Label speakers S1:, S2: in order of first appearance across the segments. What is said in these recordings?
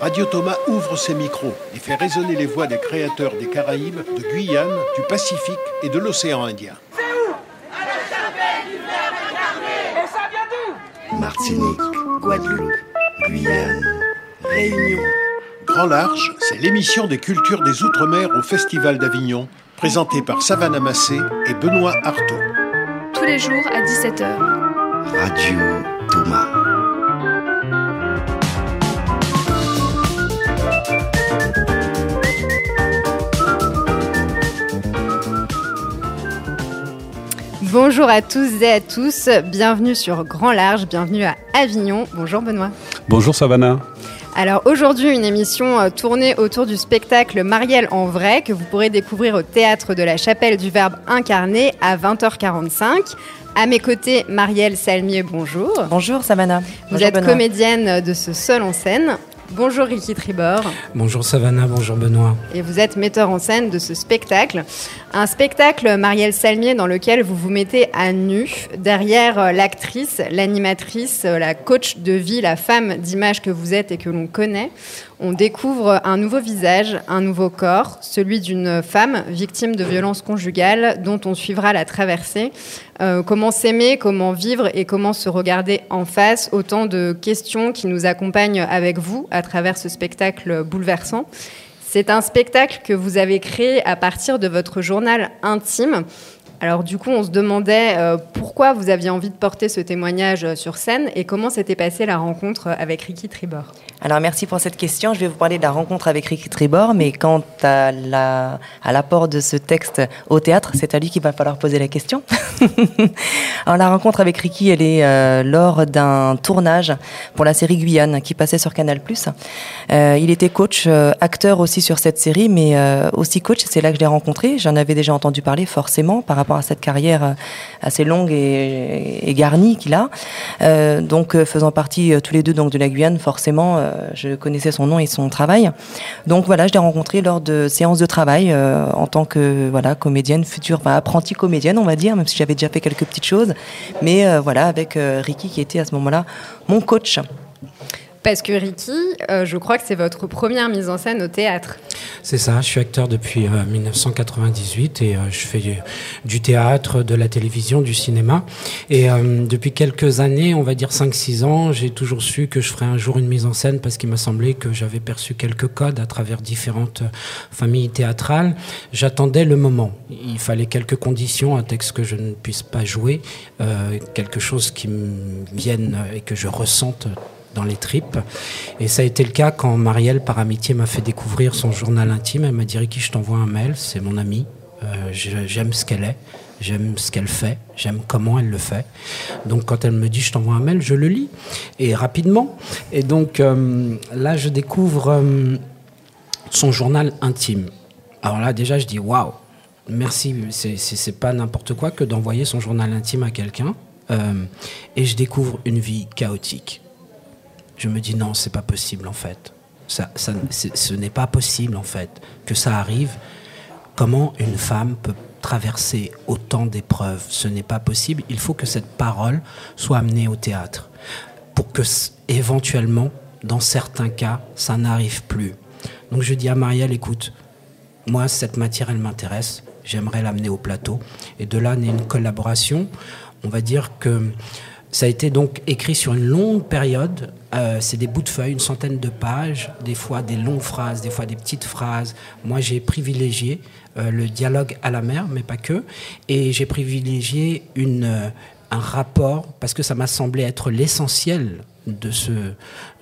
S1: Radio Thomas ouvre ses micros et fait résonner les voix des créateurs des Caraïbes, de Guyane, du Pacifique et de l'océan Indien.
S2: C'est où? À la chapelle du Verbe incarné Et ça vient d'où?
S3: Martinique, Guadeloupe, Guyane, Réunion.
S1: Grand Large, c'est l'émission des cultures des Outre-mer au Festival d'Avignon, présentée par Savannah Massé et Benoît Artaud.
S4: Tous les jours à 17h.
S3: Radio Thomas.
S5: Bonjour à tous et à tous, bienvenue sur Grand Large, bienvenue à Avignon. Bonjour Benoît.
S6: Bonjour Savannah.
S5: Alors aujourd'hui, une émission euh, tournée autour du spectacle Marielle en vrai que vous pourrez découvrir au théâtre de la Chapelle du Verbe incarné à 20h45. À mes côtés, Marielle Salmier, bonjour.
S7: Bonjour Savannah.
S5: Vous êtes comédienne de ce seul en scène. Bonjour Ricky Tribord.
S8: Bonjour Savannah, bonjour Benoît.
S5: Et vous êtes metteur en scène de ce spectacle. Un spectacle, Marielle Salmier, dans lequel vous vous mettez à nu derrière euh, l'actrice, l'animatrice, euh, la coach de vie, la femme d'image que vous êtes et que l'on connaît. On découvre un nouveau visage, un nouveau corps, celui d'une femme victime de violences conjugales dont on suivra la traversée. Euh, comment s'aimer, comment vivre et comment se regarder en face, autant de questions qui nous accompagnent avec vous à travers ce spectacle bouleversant. C'est un spectacle que vous avez créé à partir de votre journal intime. Alors du coup, on se demandait euh, pourquoi vous aviez envie de porter ce témoignage sur scène et comment s'était passée la rencontre avec Ricky Tribord?
S7: Alors merci pour cette question. Je vais vous parler de la rencontre avec Ricky Tribord, mais quant à la, à l'apport de ce texte au théâtre, c'est à lui qu'il va falloir poser la question. Alors la rencontre avec Ricky, elle est euh, lors d'un tournage pour la série Guyane qui passait sur Canal+. Euh, il était coach, euh, acteur aussi sur cette série, mais euh, aussi coach. C'est là que je l'ai rencontré. J'en avais déjà entendu parler forcément par rapport à cette carrière euh, assez longue et, et garnie qu'il a. Euh, donc faisant partie tous les deux donc de la Guyane, forcément je connaissais son nom et son travail. Donc voilà, je l'ai rencontré lors de séances de travail euh, en tant que voilà comédienne, future, enfin, apprentie comédienne, on va dire, même si j'avais déjà fait quelques petites choses. Mais euh, voilà, avec euh, Ricky qui était à ce moment-là mon coach.
S5: Parce que Ricky, euh, je crois que c'est votre première mise en scène au théâtre.
S8: C'est ça, je suis acteur depuis euh, 1998 et euh, je fais du, théâtre, de la télévision, du cinéma. Et euh, depuis quelques années, on va dire 5-6 ans, j'ai toujours su que je ferais un jour une mise en scène parce qu'il m'a semblé que j'avais perçu quelques codes à travers différentes euh, familles théâtrales. J'attendais le moment. Il fallait quelques conditions, un texte que je ne puisse pas jouer, euh, quelque chose qui me vienne et que je ressente dans les tripes. Et ça a été le cas quand Marielle, par amitié, m'a fait découvrir son journal intime. Elle m'a dit Ricky, je t'envoie un mail, c'est mon amie. Euh, j'aime ce qu'elle est, j'aime ce qu'elle fait, j'aime comment elle le fait. Donc quand elle me dit je t'envoie un mail, je le lis et rapidement. Et donc euh, là, je découvre euh, son journal intime. Alors là, déjà, je dis waouh, merci. C'est- pas n'importe quoi que d'envoyer son journal intime à quelqu'un. Et je découvre une vie chaotique. Je me dis non, c'est pas possible en fait. Ça, ça, ce n'est pas possible en fait que ça arrive. Comment une femme peut traverser autant d'épreuves? Ce n'est pas possible. Il faut que cette parole soit amenée au théâtre pour que éventuellement, dans certains cas, ça n'arrive plus. Donc je dis à Marielle, écoute, moi, cette matière, elle m'intéresse. J'aimerais l'amener au plateau. Et de là naît une collaboration. On va dire que ça a été donc écrit sur une longue période. Euh, c'est des bouts de feuilles, une centaine de pages, des fois des longues phrases, des fois des petites phrases. Moi, j'ai privilégié euh, le dialogue à la mer, mais pas que. Et j'ai privilégié euh, un rapport, parce que ça m'a semblé être l'essentiel de,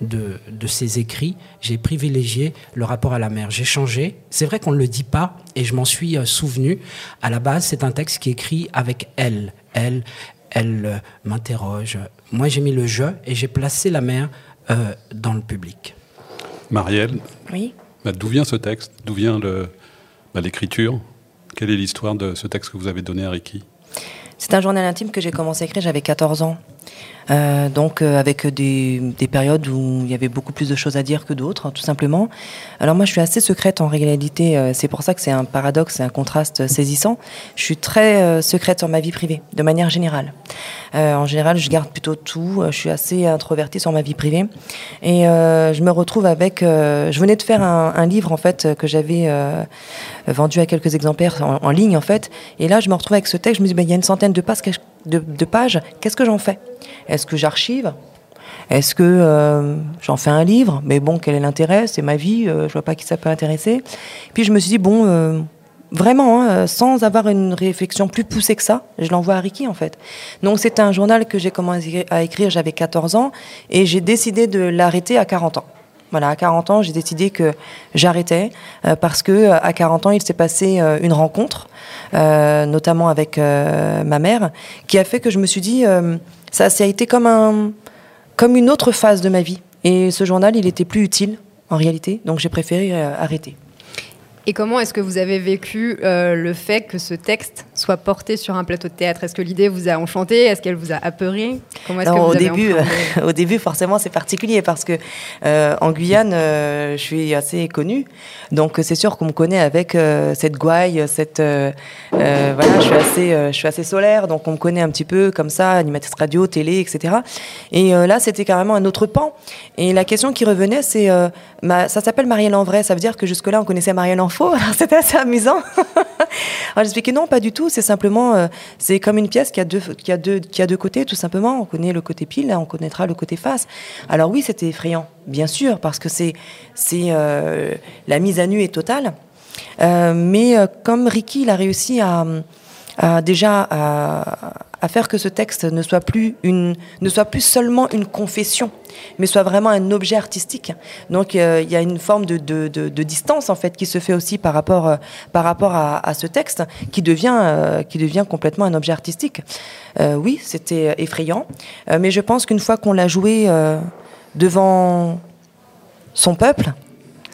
S8: de, ces écrits, j'ai privilégié le rapport à la mer. J'ai changé. C'est vrai qu'on ne le dit pas, et je m'en suis souvenu. À la base, c'est un texte qui est écrit avec elle. Elle, elle euh, m'interroge. Moi, j'ai mis le je et j'ai placé la mer euh, dans le public.
S6: Marielle,
S7: Oui.
S6: bah, d'où vient ce texte? D'où vient bah, l'écriture? Quelle est l'histoire de ce texte que vous avez donné à Ricky?
S7: C'est un journal intime que j'ai commencé à écrire, j'avais 14 ans. Euh, donc euh, avec des, des, périodes où il y avait beaucoup plus de choses à dire que d'autres, hein, tout simplement. Alors moi, je suis assez secrète en réalité. Euh, c'est pour ça que c'est un paradoxe, c'est un contraste saisissant. Je suis très secrète sur ma vie privée, de manière générale. en général, je garde plutôt tout. Je suis assez introvertie sur ma vie privée. Et je me retrouve avec... je venais de faire un, livre, en fait, que j'avais vendu à quelques exemplaires en, en, ligne, en fait. Et là, je me retrouve avec ce texte. Je me dis, ben, il y a une centaine de pages de, pages, qu'est-ce que j'en fais? Est-ce que j'archive? Est-ce que euh, j'en fais un livre? Mais bon, quel est l'intérêt? C'est ma vie, euh, je vois pas qui ça peut intéresser. Puis je me suis dit, bon, euh, vraiment, hein, sans avoir une réflexion plus poussée que ça, je l'envoie à Ricky en fait. Donc c'est un journal que j'ai commencé à écrire, j'avais 14 ans, et j'ai décidé de l'arrêter à 40 ans. Voilà, à 40 ans, j'ai décidé que j'arrêtais parce que à 40 ans, il s'est passé une rencontre euh, notamment avec euh, ma mère, qui a fait que je me suis dit, euh, ça, ça a été comme, un, comme une autre phase de ma vie. Et ce journal, il était plus utile, en réalité, donc j'ai préféré arrêter.
S5: Et comment est-ce que vous avez vécu euh, le fait que ce texte soit porté sur un plateau de théâtre? Est-ce que l'idée vous a enchanté? Est-ce qu'elle vous a apeuré?
S7: Comment est-ce que vous au, début, au début, forcément, c'est particulier parce que euh, en Guyane, euh, je suis assez connue. Donc, c'est sûr qu'on me connaît avec cette gouaille, cette. voilà, je suis, assez, je suis assez solaire, donc on me connaît un petit peu comme ça, animatrice radio, télé, etc. Et là, c'était carrément un autre pan. Et la question qui revenait, c'est. ça s'appelle Marielle en vrai, ça veut dire que jusque-là, on connaissait Marielle en alors c'était assez amusant. alors j'expliquais non, pas du tout. C'est simplement, euh, c'est comme une pièce qui a deux, qui a deux, qui a deux côtés, tout simplement. On connaît le côté pile, on connaîtra le côté face. Alors oui, c'était effrayant, bien sûr, parce que c'est, c'est euh, la mise à nu est totale. Euh, mais comme Ricky, il a réussi à, à déjà à, à faire que ce texte ne soit plus une, ne soit plus seulement une confession, mais soit vraiment un objet artistique. Donc euh, il y a une forme de, de, de, distance en fait qui se fait aussi par rapport, euh, par rapport à, à, ce texte, qui devient, euh, qui devient complètement un objet artistique. oui, c'était effrayant, mais je pense qu'une fois qu'on l'a joué devant son peuple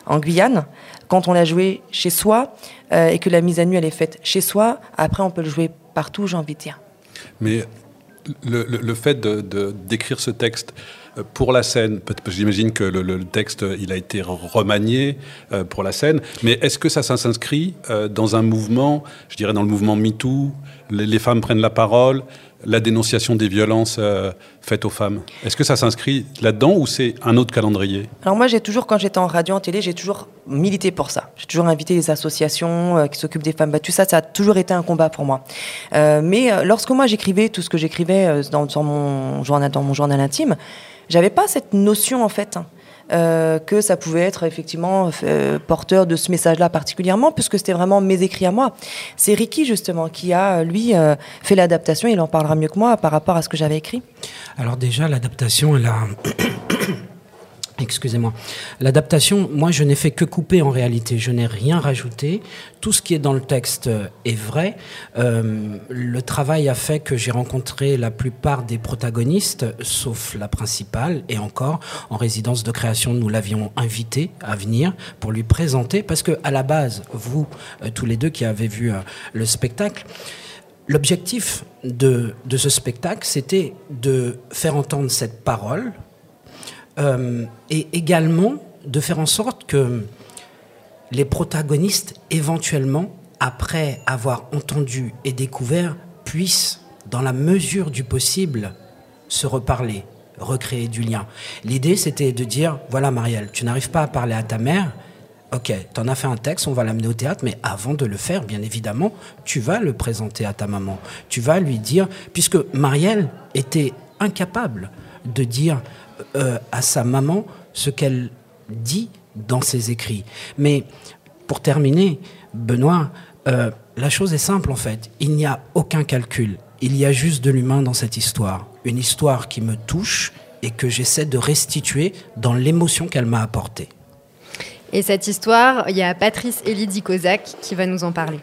S7: en Guyane, quand on l'a joué chez soi et que la mise à nu elle est faite chez soi, après on peut le jouer partout, j'ai envie de dire.
S6: Mais le, fait d'écrire ce texte euh, pour la scène, j'imagine que le, texte il a été remanié euh, pour la scène, mais est-ce que ça, s'inscrit euh, dans un mouvement, je dirais dans le mouvement MeToo, les femmes prennent la parole, la dénonciation des violences euh, faites aux femmes. Est-ce que ça s'inscrit là-dedans ou c'est un autre calendrier?
S7: Alors moi, j'ai toujours, quand j'étais en radio, en télé, j'ai toujours milité pour ça. J'ai toujours invité les associations euh, qui s'occupent des femmes battues. Ça, ça a toujours été un combat pour moi. Euh, mais lorsque moi j'écrivais tout ce que j'écrivais dans, mon journal, dans mon journal intime, j'avais pas cette notion en fait. Hein. Euh, que ça pouvait être effectivement euh, porteur de ce message-là particulièrement, puisque c'était vraiment mes écrits à moi. C'est Ricky justement qui a, lui, euh, fait l'adaptation, il en parlera mieux que moi par rapport à ce que j'avais écrit.
S8: Alors déjà, l'adaptation, elle a... Excusez-moi. L'adaptation, moi, je n'ai fait que couper en réalité. Je n'ai rien rajouté. Tout ce qui est dans le texte est vrai. Euh, le travail a fait que j'ai rencontré la plupart des protagonistes, sauf la principale, et encore, en résidence de création, nous l'avions invité à venir pour lui présenter, parce que à la base, vous, euh, tous les deux qui avez vu euh, le spectacle, L'objectif de, de, ce spectacle, c'était de faire entendre cette parole euh, et également de faire en sorte que les protagonistes, éventuellement, après avoir entendu et découvert, puissent, dans la mesure du possible, se reparler, recréer du lien. L'idée, c'était de dire, voilà Marielle, tu n'arrives pas à parler à ta mère, ok, tu en as fait un texte, on va l'amener au théâtre, mais avant de le faire, bien évidemment, tu vas le présenter à ta maman. Tu vas lui dire, puisque Marielle était incapable de dire euh, à sa maman ce qu'elle dit dans ses écrits. Mais pour terminer, Benoît, euh, la chose est simple en fait. Il n'y a aucun calcul. Il y a juste de l'humain dans cette histoire. Une histoire qui me touche et que j'essaie de restituer dans l'émotion qu'elle m'a apportée.
S5: Et cette histoire, il y a Patrice Elidi Kozak qui va nous en parler.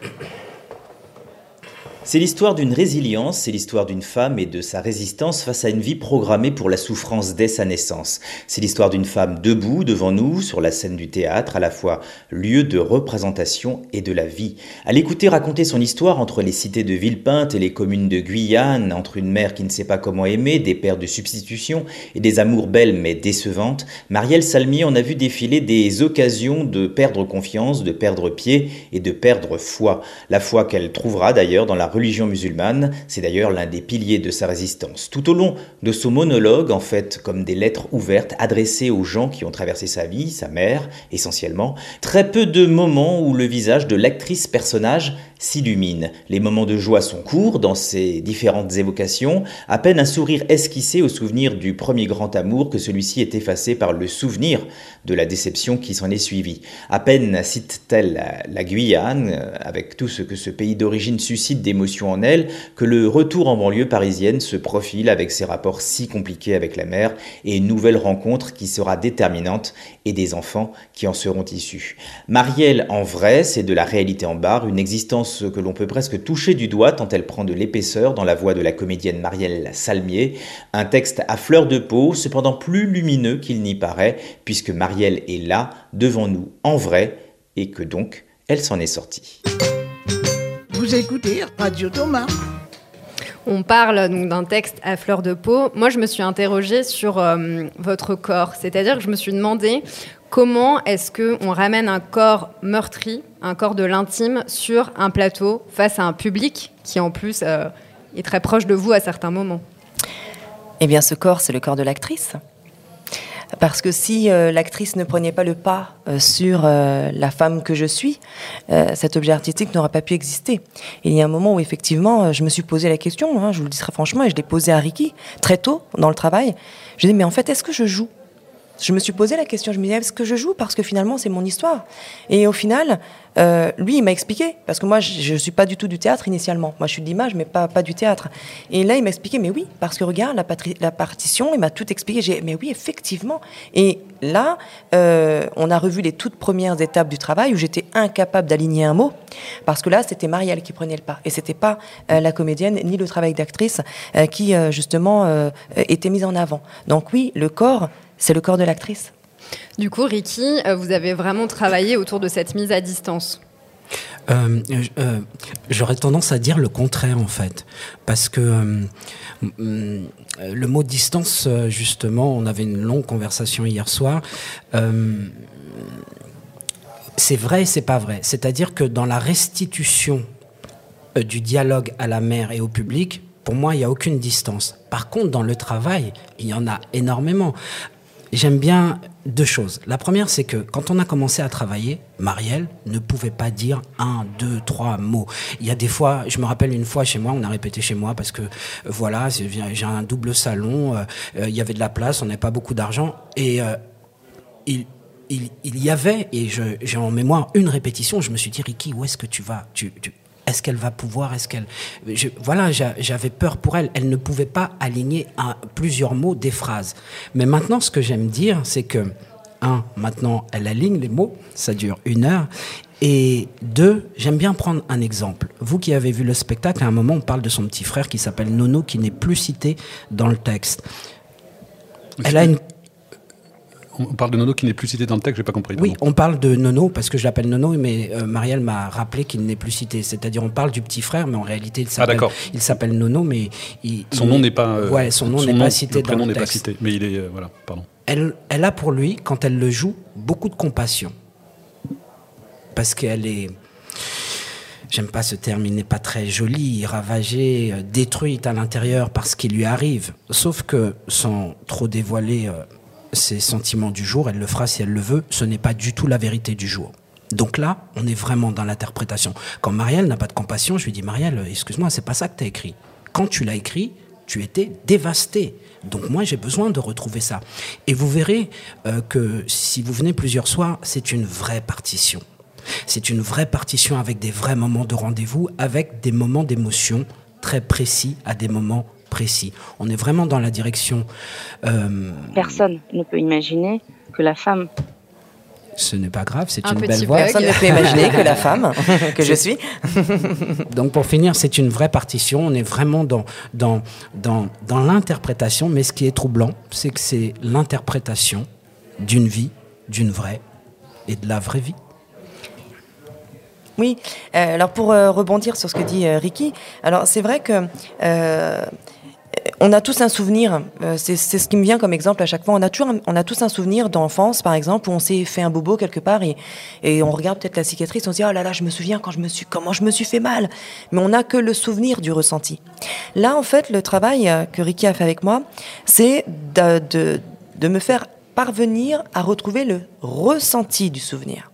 S9: C'est l'histoire d'une résilience, c'est l'histoire d'une femme et de sa résistance face à une vie programmée pour la souffrance dès sa naissance. C'est l'histoire d'une femme debout devant nous sur la scène du théâtre, à la fois lieu de représentation et de la vie. À l'écouter raconter son histoire entre les cités de Villepinte et les communes de Guyane, entre une mère qui ne sait pas comment aimer, des pères de substitution et des amours belles mais décevantes, Marielle Salmier en a vu défiler des occasions de perdre confiance, de perdre pied et de perdre foi. La foi qu'elle trouvera d'ailleurs dans la religion musulmane, c'est d'ailleurs l'un des piliers de sa résistance. Tout au long de ce monologue, en fait, comme des lettres ouvertes adressées aux gens qui ont traversé sa vie, sa mère essentiellement, très peu de moments où le visage de l'actrice personnage s'illumine. Les moments de joie sont courts dans ces différentes évocations, à peine un sourire esquissé au souvenir du premier grand amour que celui-ci est effacé par le souvenir de la déception qui s'en est suivie. À peine cite-t-elle la, Guyane, avec tout ce que ce pays d'origine suscite en elle, que le retour en banlieue parisienne se profile avec ses rapports si compliqués avec la mère et une nouvelle rencontre qui sera déterminante et des enfants qui en seront issus. Marielle en vrai, c'est de la réalité en barre, une existence que l'on peut presque toucher du doigt tant elle prend de l'épaisseur dans la voix de la comédienne Marielle Salmier, un texte à fleur de peau, cependant plus lumineux qu'il n'y paraît, puisque Marielle est là, devant nous, en vrai, et que donc elle s'en est sortie.
S10: Vous écoutez Radio Thomas.
S5: On parle donc d'un texte à fleur de peau. Moi, je me suis interrogée sur euh, votre corps, c'est-à-dire que je me suis demandé Comment est-ce qu'on ramène un corps meurtri, un corps de l'intime, sur un plateau face à un public qui, en plus, euh, est très proche de vous à certains moments
S7: Eh bien, ce corps, c'est le corps de l'actrice. Parce que si euh, l'actrice ne prenait pas le pas euh, sur la femme que je suis, cet objet artistique n'aurait pas pu exister. il y a un moment où effectivement, je me suis posé la question, hein, je vous le dis très franchement, et je l'ai posé à Ricky très tôt dans le travail. Je dis mais en fait, est-ce que je joue? Je me suis posé la question, je me disais, est-ce que je joue Parce que finalement, c'est mon histoire? Et au final, euh, lui, il m'a expliqué, parce que moi, je ne suis pas du tout du théâtre initialement. Moi, je suis de l'image, mais pas, du théâtre. Et là, il m'a expliqué, mais oui, parce que regarde, la, la partition, il m'a tout expliqué. J'ai, mais oui, effectivement. Et là, euh, on a revu les toutes premières étapes du travail où j'étais incapable d'aligner un mot, parce que là, c'était Marielle qui prenait le pas. Et c'était pas euh, la comédienne, ni le travail d'actrice qui, justement, était mise en avant. Donc oui, le corps, c'est le corps de l'actrice.
S5: Du coup, Ricky, euh, vous avez vraiment travaillé autour de cette mise à distance
S8: euh, euh, J'aurais tendance à dire le contraire en fait, parce que le mot distance, justement, on avait une longue conversation hier soir. c'est vrai et c'est pas vrai. C'est-à-dire que dans la restitution du dialogue à la mère et au public, pour moi, il n'y a aucune distance. Par contre, dans le travail, il y en a énormément j'aime bien deux choses. La première, c'est que quand on a commencé à travailler, Marielle ne pouvait pas dire un, deux, trois mots. Il y a des fois, je me rappelle une fois chez moi, on a répété chez moi parce que euh, voilà, j'ai un double salon, euh, euh, il y avait de la place, on n'avait pas beaucoup d'argent et il, y avait, et j'ai en mémoire une répétition, je me suis dit, Ricky, où est-ce que tu vas? Est-ce qu'elle va pouvoir Est-ce qu'elle Voilà, j'avais peur pour elle. Elle ne pouvait pas aligner à plusieurs mots des phrases. Mais maintenant, ce que j'aime dire, c'est que un, maintenant, elle aligne les mots. Ça dure une heure. Et deux, j'aime bien prendre un exemple. Vous qui avez vu le spectacle, à un moment, on parle de son petit frère qui s'appelle Nono, qui n'est plus cité dans le texte. Elle a une
S6: on parle de Nono qui n'est plus cité dans le texte, j'ai pas compris.
S8: Oui, on parle de Nono parce que je l'appelle Nono, mais euh, Marielle m'a rappelé qu'il n'est plus cité. C'est-à-dire, on parle du petit frère, mais en réalité, il
S6: ah, s'appelle,
S8: il s'appelle Nono, mais
S6: son nom n'est pas.
S8: Euh, ouais, son nom n'est pas cité
S6: le
S8: dans
S6: le texte. Pas cité, mais il est euh, voilà, pardon.
S8: Elle, elle a pour lui, quand elle le joue, beaucoup de compassion, parce qu'elle est. J'aime pas ce terme, il n'est pas très joli, ravagée, détruite à l'intérieur par ce qui lui arrive. Sauf que, sans trop dévoiler ses sentiments du jour, elle le fera si elle le veut, ce n'est pas du tout la vérité du jour. Donc là, on est vraiment dans l'interprétation. Quand Marielle n'a pas de compassion, je lui dis Marielle, excuse-moi, c'est pas ça que tu as écrit. Quand tu l'as écrit, tu étais dévasté. Donc moi, j'ai besoin de retrouver ça. Et vous verrez euh, que si vous venez plusieurs soirs, c'est une vraie partition. C'est une vraie partition avec des vrais moments de rendez-vous, avec des moments d'émotion très précis à des moments précis. On est vraiment dans la direction.
S11: Euh, Personne ne peut imaginer que la femme
S8: ce n'est pas grave, c'est
S5: Un
S8: une belle voix.
S7: Personne ne peut imaginer que la femme que je suis.
S8: Donc pour finir, c'est une vraie partition. On est vraiment dans, dans, dans, dans l'interprétation. Mais ce qui est troublant, c'est que c'est l'interprétation d'une vie, d'une vraie et de la vraie vie.
S7: Oui, euh, alors pour euh, rebondir sur ce que dit euh, Ricky, alors c'est vrai que euh, on a tous un souvenir, euh, c'est ce qui me vient comme exemple à chaque fois, on a, toujours on a tous un souvenir d'enfance par exemple où on s'est fait un bobo quelque part et, et on regarde peut-être la cicatrice, on se dit oh là là je me souviens quand je me suis, comment je me suis fait mal, mais on n'a que le souvenir du ressenti. Là en fait le travail euh, que Ricky a fait avec moi, c'est de, de, de me faire parvenir à retrouver le ressenti du souvenir.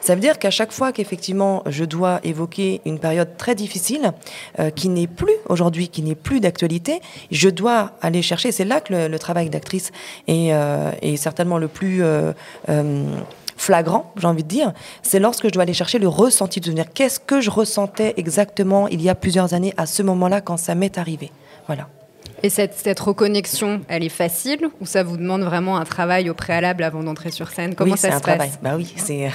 S7: Ça veut dire qu'à chaque fois qu'effectivement je dois évoquer une période très difficile, euh, qui n'est plus aujourd'hui, qui n'est plus d'actualité, je dois aller chercher. C'est là que le, travail d'actrice est, euh, est certainement le plus euh, flagrant, j'ai envie de dire. C'est lorsque je dois aller chercher le ressenti de souvenir. Qu'est-ce que je ressentais exactement il y a plusieurs années à ce moment-là quand ça m'est arrivé? Voilà.
S5: Et cette, cette reconnexion, elle est facile ou ça vous demande vraiment un travail au préalable avant d'entrer sur scène? Comment
S7: oui,
S5: ça se
S7: un travail.
S5: passe?
S7: Bah oui, c'est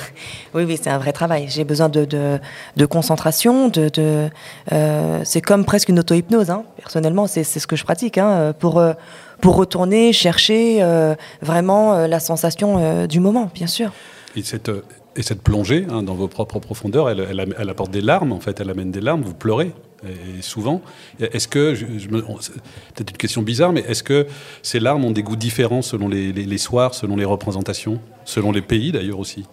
S7: oui, oui, c'est un vrai travail. J'ai besoin de, de, de concentration, de, de euh, c'est comme presque une auto-hypnose. Hein. Personnellement, c'est ce que je pratique hein, pour euh, pour retourner chercher euh, vraiment euh, la sensation euh, du moment, bien sûr.
S6: Et cette, euh, et cette plongée hein, dans vos propres profondeurs, elle, elle apporte des larmes, en fait, elle amène des larmes, vous pleurez, et, souvent. Est-ce que, peut-être une question bizarre, mais est-ce que ces larmes ont des goûts différents selon les soirs, selon les représentations, selon les pays d'ailleurs aussi?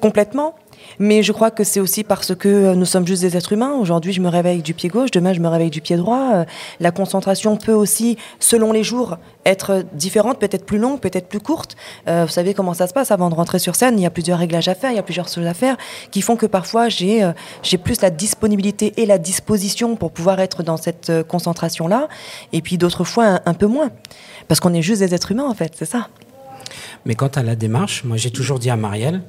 S7: Complètement. Mais je crois que c'est aussi parce que euh, nous sommes juste des êtres humains. Aujourd'hui, je me réveille du pied gauche, demain, je me réveille du pied droit. Euh, La concentration peut aussi, selon les jours, être différente, peut-être plus longue, peut-être plus courte. Euh, vous savez comment ça se passe avant de rentrer sur scène. Il y a plusieurs réglages à faire, il y a plusieurs choses à faire qui font que parfois j'ai plus la disponibilité et la disposition pour pouvoir être dans cette concentration-là. Et puis d'autres fois, un, peu moins. Parce qu'on est juste des êtres humains, en fait, c'est ça.
S8: Mais quant à la démarche, moi j'ai toujours dit à Marielle,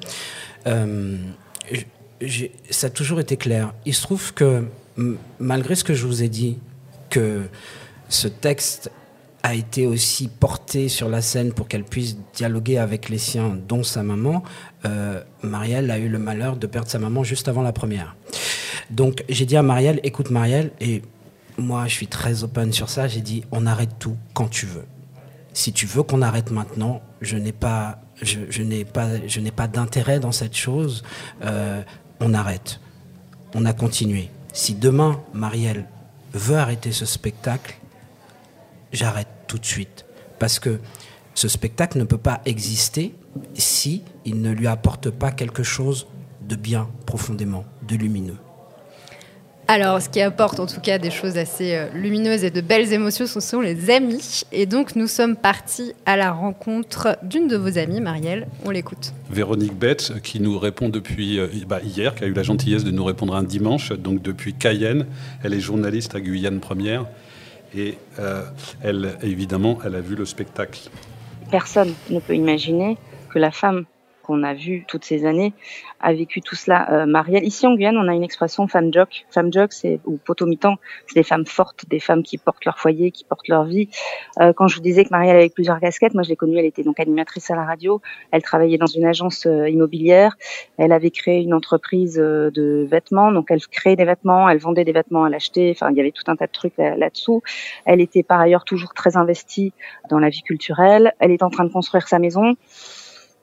S8: ça a toujours été clair. Il se trouve que malgré ce que je vous ai dit, que ce texte a été aussi porté sur la scène pour qu'elle puisse dialoguer avec les siens, dont sa maman, euh, Marielle a eu le malheur de perdre sa maman juste avant la première. Donc j'ai dit à Marielle, écoute Marielle, et moi je suis très open sur ça, j'ai dit on arrête tout quand tu veux si tu veux qu'on arrête maintenant, je n'ai pas, d'intérêt dans cette chose. Euh, on arrête. On a continué. Si demain Marielle veut arrêter ce spectacle, j'arrête tout de suite parce que ce spectacle ne peut pas exister si il ne lui apporte pas quelque chose de bien profondément, de lumineux.
S5: Alors, ce qui apporte en tout cas des choses assez euh, lumineuses et de belles émotions, ce sont les amis. Et donc, nous sommes partis à la rencontre d'une de vos amies, Marielle. On l'écoute.
S6: Véronique Betts, qui nous répond depuis euh, bah, hier, qui a eu la gentillesse de nous répondre un dimanche, donc depuis Cayenne. Elle est journaliste à Guyane Première. Et euh, elle, évidemment, elle a vu le spectacle.
S11: Personne ne peut imaginer que la femme qu'on a vue toutes ces années a vécu tout cela. Euh, Marielle, ici en Guyane, on a une expression femme jock. Femme jock, c'est ou potomitan, c'est des femmes fortes, des femmes qui portent leur foyer, qui portent leur vie. Euh, quand je vous disais que Marielle avait plusieurs casquettes, moi je l'ai connue, elle était donc animatrice à la radio, elle travaillait dans une agence euh, immobilière, elle avait créé une entreprise euh, de vêtements, donc elle créait des vêtements, elle vendait des vêtements, elle achetait, enfin il y avait tout un tas de trucs là- là-dessous. Elle était par ailleurs toujours très investie dans la vie culturelle. Elle est en train de construire sa maison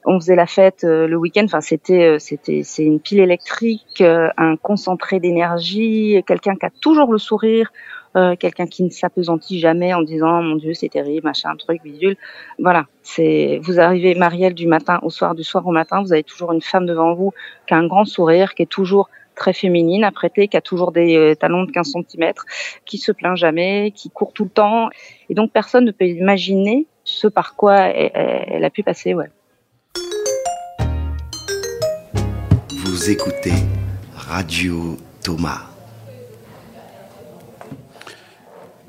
S11: on faisait la fête euh, le week-end. Enfin, c'était, euh, c'était, c'est une pile électrique, euh, un concentré d'énergie, quelqu'un qui a toujours le sourire, euh, quelqu'un qui ne s'apesantit jamais en disant mon Dieu c'est terrible, machin, truc, bidule. Voilà, c'est. Vous arrivez Marielle du matin au soir, du soir au matin, vous avez toujours une femme devant vous qui a un grand sourire, qui est toujours très féminine, apprêtée, qui a toujours des talons de 15 cm, qui se plaint jamais, qui court tout le temps. Et donc personne ne peut imaginer ce par quoi elle, elle a pu passer, ouais.
S3: Vous écoutez Radio Thomas.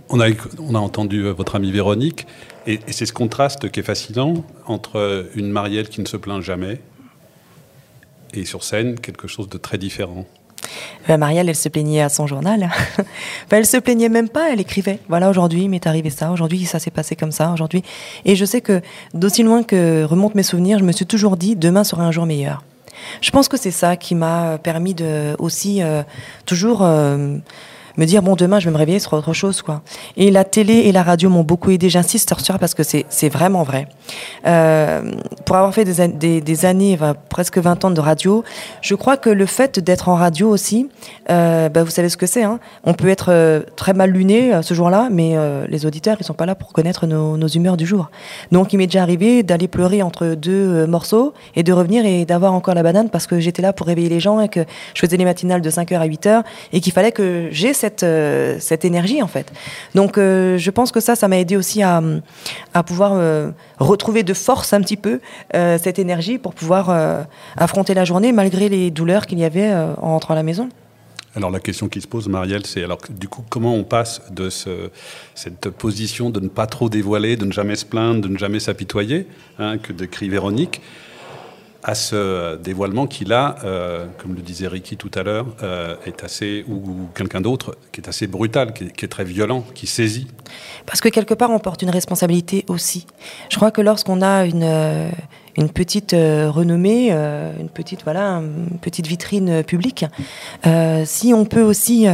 S6: On a, éc- on a entendu euh, votre amie Véronique, et, et c'est ce contraste qui est fascinant entre une Marielle qui ne se plaint jamais et sur scène quelque chose de très différent.
S7: ben, Marielle, elle se plaignait à son journal. ben, elle se plaignait même pas, elle écrivait. Voilà, aujourd'hui, il m'est arrivé ça, aujourd'hui, ça s'est passé comme ça, aujourd'hui. Et je sais que d'aussi loin que remontent mes souvenirs, je me suis toujours dit, demain sera un jour meilleur. Je pense que c'est ça qui m'a permis de aussi euh, toujours euh, me dire bon demain je vais me réveiller sur autre chose quoi. Et la télé et la radio m'ont beaucoup aidé. J'insiste sur parce que c'est vraiment vrai. Euh, pour avoir fait des, des, années, presque 20 ans de radio, je crois que le fait d'être en radio aussi, euh, bah, vous savez ce que c'est. Hein On peut être euh, très mal luné ce jour-là, mais les auditeurs ils sont pas là pour connaître nos, nos humeurs du jour. Donc il m'est déjà arrivé d'aller pleurer entre deux morceaux et de revenir et d'avoir encore la banane parce que j'étais là pour réveiller les gens et que je faisais les matinales de 5h à 8h et qu'il fallait que j'ai cette cette, euh, cette énergie en fait. Donc euh, je pense que ça, ça m'a aidé aussi à, pouvoir euh, retrouver de force un petit peu cette énergie pour pouvoir affronter la journée malgré les douleurs qu'il y avait en rentrant à la maison.
S6: Alors la question qui se pose, Marielle, c'est alors du coup comment on passe de ce, cette position de ne pas trop dévoiler, de ne jamais se plaindre, de ne jamais s'apitoyer, hein, que décrit Véronique, à ce dévoilement qui, là, euh, comme le disait Ricky tout à l'heure, euh, est assez, ou, quelqu'un d'autre, qui est assez brutal, qui est, qui est, très violent, qui saisit
S7: Parce que quelque part, on porte une responsabilité aussi. Je crois que lorsqu'on a une, euh, une petite euh, renommée, euh, une petite voilà, une petite vitrine publique. Euh, si on peut aussi,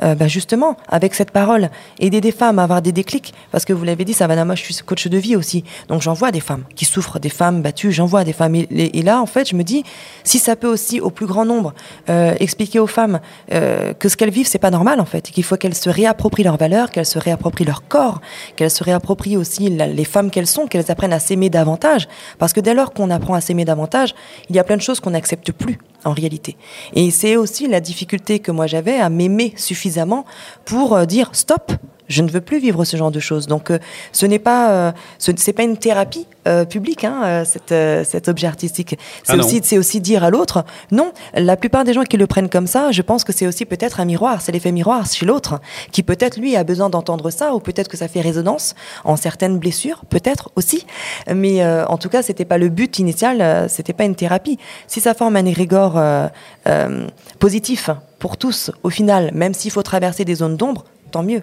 S7: bah justement, avec cette parole, aider des femmes à avoir des déclics, parce que vous l'avez dit, Savannah, moi je suis coach de vie aussi, donc j'en vois des femmes qui souffrent, des femmes battues, j'en vois des femmes. Et, là, en fait, je me dis, si ça peut aussi, au plus grand nombre, expliquer aux femmes que ce qu'elles vivent, c'est pas normal en fait, qu'il faut qu'elles se réapproprient leurs valeurs, qu'elles se réapproprient leur corps, qu'elles se réapproprient aussi les femmes qu'elles sont, qu'elles apprennent à s'aimer davantage, parce que dès lors qu'on apprend à s'aimer davantage, il y a plein de choses qu'on n'accepte plus en réalité. Et c'est aussi la difficulté que moi j'avais à m'aimer suffisamment pour euh, dire stop, je ne veux plus vivre ce genre de choses. Donc, euh, ce n'est pas, euh, ce n'est pas une thérapie euh, publique, hein, cet, objet artistique. C'est
S6: Ah
S7: aussi, c'est aussi dire à l'autre, non. La plupart des gens qui le prennent comme ça, je pense que c'est aussi peut-être un miroir. C'est l'effet miroir chez l'autre, qui peut-être lui a besoin d'entendre ça, ou peut-être que ça fait résonance en certaines blessures, peut-être aussi. Mais en tout cas, c'était pas le but initial. c'était pas une thérapie. Si ça forme un égrégore positif pour tous, au final, même s'il faut traverser des zones d'ombre, tant mieux.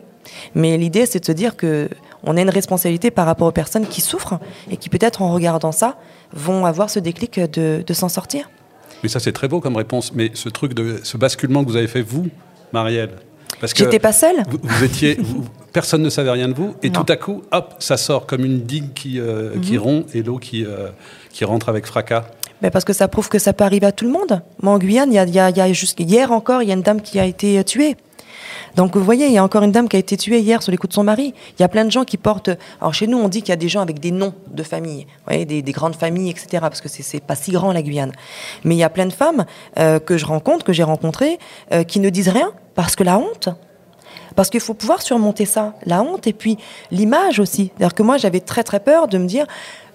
S7: Mais l'idée, c'est de se dire que on a une responsabilité par rapport aux personnes qui souffrent et qui, peut-être en regardant ça, vont avoir ce déclic de, de s'en sortir.
S6: Mais ça, c'est très beau comme réponse. Mais ce truc de ce basculement que vous avez fait, vous, Marielle, parce que
S7: J'étais pas seule.
S6: Vous, vous étiez, vous- personne ne savait rien de vous, et
S7: Non.
S6: tout à coup, hop, ça sort comme une digue qui, euh, qui
S7: Mhm.
S6: rompt et l'eau qui, euh, qui rentre avec fracas.
S7: Ben parce que ça prouve que ça peut arriver à tout le monde. Moi, en Guyane, il y a, y a, y a jusqu'- hier encore, il y a une dame qui a été tuée. Donc, vous voyez, il y a encore une dame qui a été tuée hier sur les coups de son mari. Il y a plein de gens qui portent. Alors, chez nous, on dit qu'il y a des gens avec des noms de famille, vous voyez, des, des grandes familles, etc. Parce que c'est pas si grand la Guyane. Mais il y a plein de femmes euh, que je rencontre, que j'ai rencontrées, euh, qui ne disent rien parce que la honte. Parce qu'il faut pouvoir surmonter ça, la honte et puis l'image aussi. C'est-à-dire que moi, j'avais très très peur de me dire,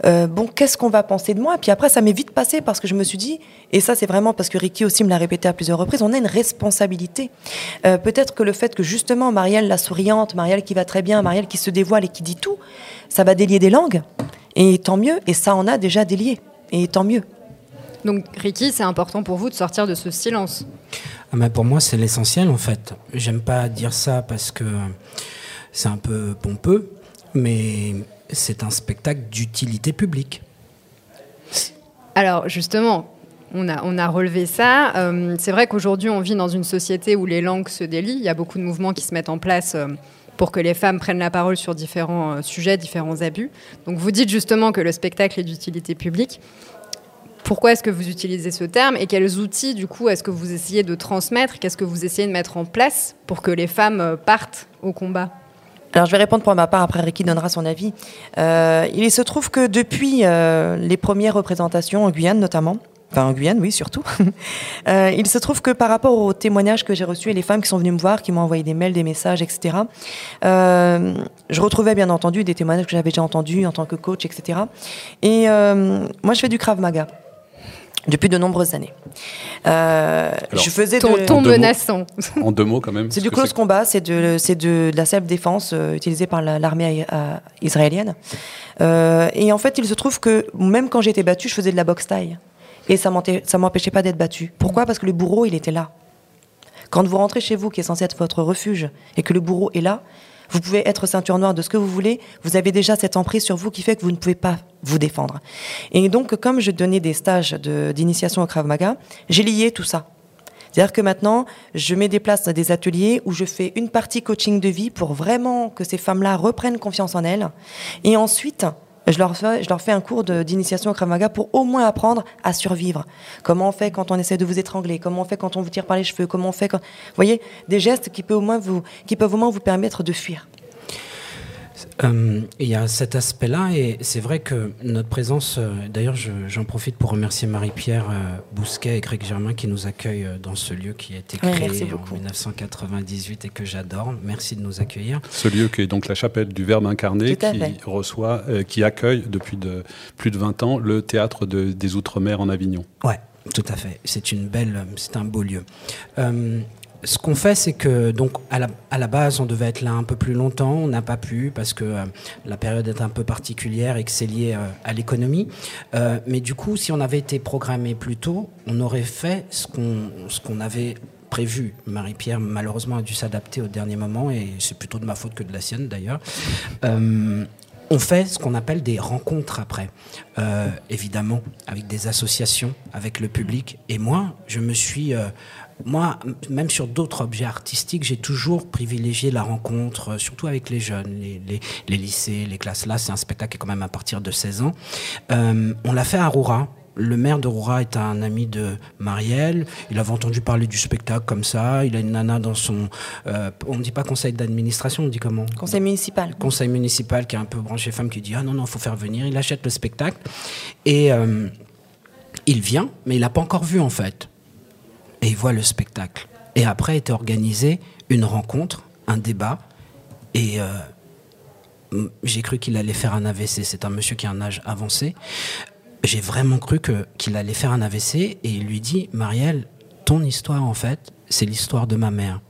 S7: euh, bon, qu'est-ce qu'on va penser de moi? Et puis après, ça m'est vite passé parce que je me suis dit, et ça c'est vraiment parce que Ricky aussi me l'a répété à plusieurs reprises, on a une responsabilité. Euh, Peut-être que le fait que justement Marielle la souriante, Marielle qui va très bien, Marielle qui se dévoile et qui dit tout, ça va délier des langues. Et tant mieux, et ça en a déjà délié. Et tant mieux.
S5: Donc, Ricky, c'est important pour vous de sortir de ce silence.
S8: Ah, pour moi, c'est l'essentiel en fait. J'aime pas dire ça parce que c'est un peu pompeux, mais c'est un spectacle d'utilité publique.
S5: Alors justement, on a, on a relevé ça. Euh, c'est vrai qu'aujourd'hui, on vit dans une société où les langues se délient. Il y a beaucoup de mouvements qui se mettent en place euh, pour que les femmes prennent la parole sur différents euh, sujets, différents abus. Donc vous dites justement que le spectacle est d'utilité publique. Pourquoi est-ce que vous utilisez ce terme et quels outils, du coup, est-ce que vous essayez de transmettre Qu'est-ce que vous essayez de mettre en place pour que les femmes euh, partent au combat?
S7: Alors je vais répondre pour ma part, après Ricky donnera son avis. Euh, il se trouve que depuis euh, les premières représentations en Guyane notamment, enfin en Guyane oui surtout, il se trouve que par rapport aux témoignages que j'ai reçus et les femmes qui sont venues me voir, qui m'ont envoyé des mails, des messages, etc., je retrouvais bien entendu des témoignages que j'avais déjà entendus en tant que coach, etc. Et moi je fais du Krav Maga depuis de nombreuses années. Euh,
S6: Alors,
S7: je faisais
S5: Ton,
S7: de...
S5: ton
S6: En deux mots.
S5: menaçant.
S6: En deux mots, quand même.
S7: C'est du close combat, c'est de, c'est de, de la self-défense euh, utilisée par la- l'armée euh, israélienne. Euh, et en fait, il se trouve que même quand j'étais battue, je faisais de la boxe taille. Et ça ça m'empêchait pas d'être battue. Pourquoi? Parce que le bourreau, il était là. Quand vous rentrez chez vous, qui est censé être votre refuge, et que le bourreau est là, vous pouvez être ceinture noire de ce que vous voulez, vous avez déjà cette emprise sur vous qui fait que vous ne pouvez pas vous défendre. Et donc, comme je donnais des stages d'initiation au Krav Maga, j'ai lié tout ça. C'est-à-dire que maintenant, je mets des places dans des ateliers où je fais une partie coaching de vie pour vraiment que ces femmes-là reprennent confiance en elles. Et ensuite, je leur fais, un cours d'initiation au Krav Maga pour au moins apprendre à survivre. Comment on fait quand on essaie de vous étrangler? Comment on fait quand on vous tire par les cheveux? Comment on fait. Vous voyez, des gestes qui peuvent au moins vous permettre de fuir.
S8: Euh, il y a cet aspect-là, et c'est vrai que notre présence, euh, d'ailleurs j'en profite pour remercier Marie-Pierre euh, Bousquet et Greg Germain qui nous accueillent dans ce lieu qui a été créé en 1998 et que j'adore. Merci de nous accueillir.
S6: Ce lieu qui est donc la chapelle du Verbe incarné, qui reçoit, qui accueille depuis de, plus de 20 ans le théâtre des Outre-mer en Avignon.
S8: Ouais, tout à fait. C'est une belle, c'est un beau lieu ce qu'on fait, c'est que donc à la, base, on devait être là un peu plus longtemps. On n'a pas pu parce que euh, la période est un peu particulière et que c'est lié euh, à l'économie. Euh, mais du coup, si on avait été programmé plus tôt, on aurait fait ce qu'on ce qu'on avait prévu. Marie-Pierre, malheureusement, a dû s'adapter au dernier moment et c'est plutôt de ma faute que de la sienne d'ailleurs. on fait ce qu'on appelle des rencontres après, évidemment, avec des associations, avec le public. Et moi, je me suis moi, même sur d'autres objets artistiques, j'ai toujours privilégié la rencontre, euh, surtout avec les jeunes, les, lycées, les classes. Là, c'est un spectacle qui est quand même à partir de 16 ans. Euh, on l'a fait à Roura. Le maire de Roura est un ami de Marielle. Il avait entendu parler du spectacle comme ça. Il a une nana dans son. Euh, on ne dit pas conseil d'administration, on dit comment?
S7: Conseil municipal.
S8: Conseil municipal qui est un peu branché femme qui dit Ah non, non, il faut faire venir. Il achète le spectacle. Et il vient, mais il n'a pas encore vu en fait et il voit le spectacle. Et après était organisée une rencontre, un débat, et euh, j'ai cru qu'il allait faire un AVC. C'est un monsieur qui a un âge avancé. J'ai vraiment cru que, qu'il allait faire un AVC, et il lui dit, Marielle, ton histoire, en fait, c'est l'histoire de ma mère.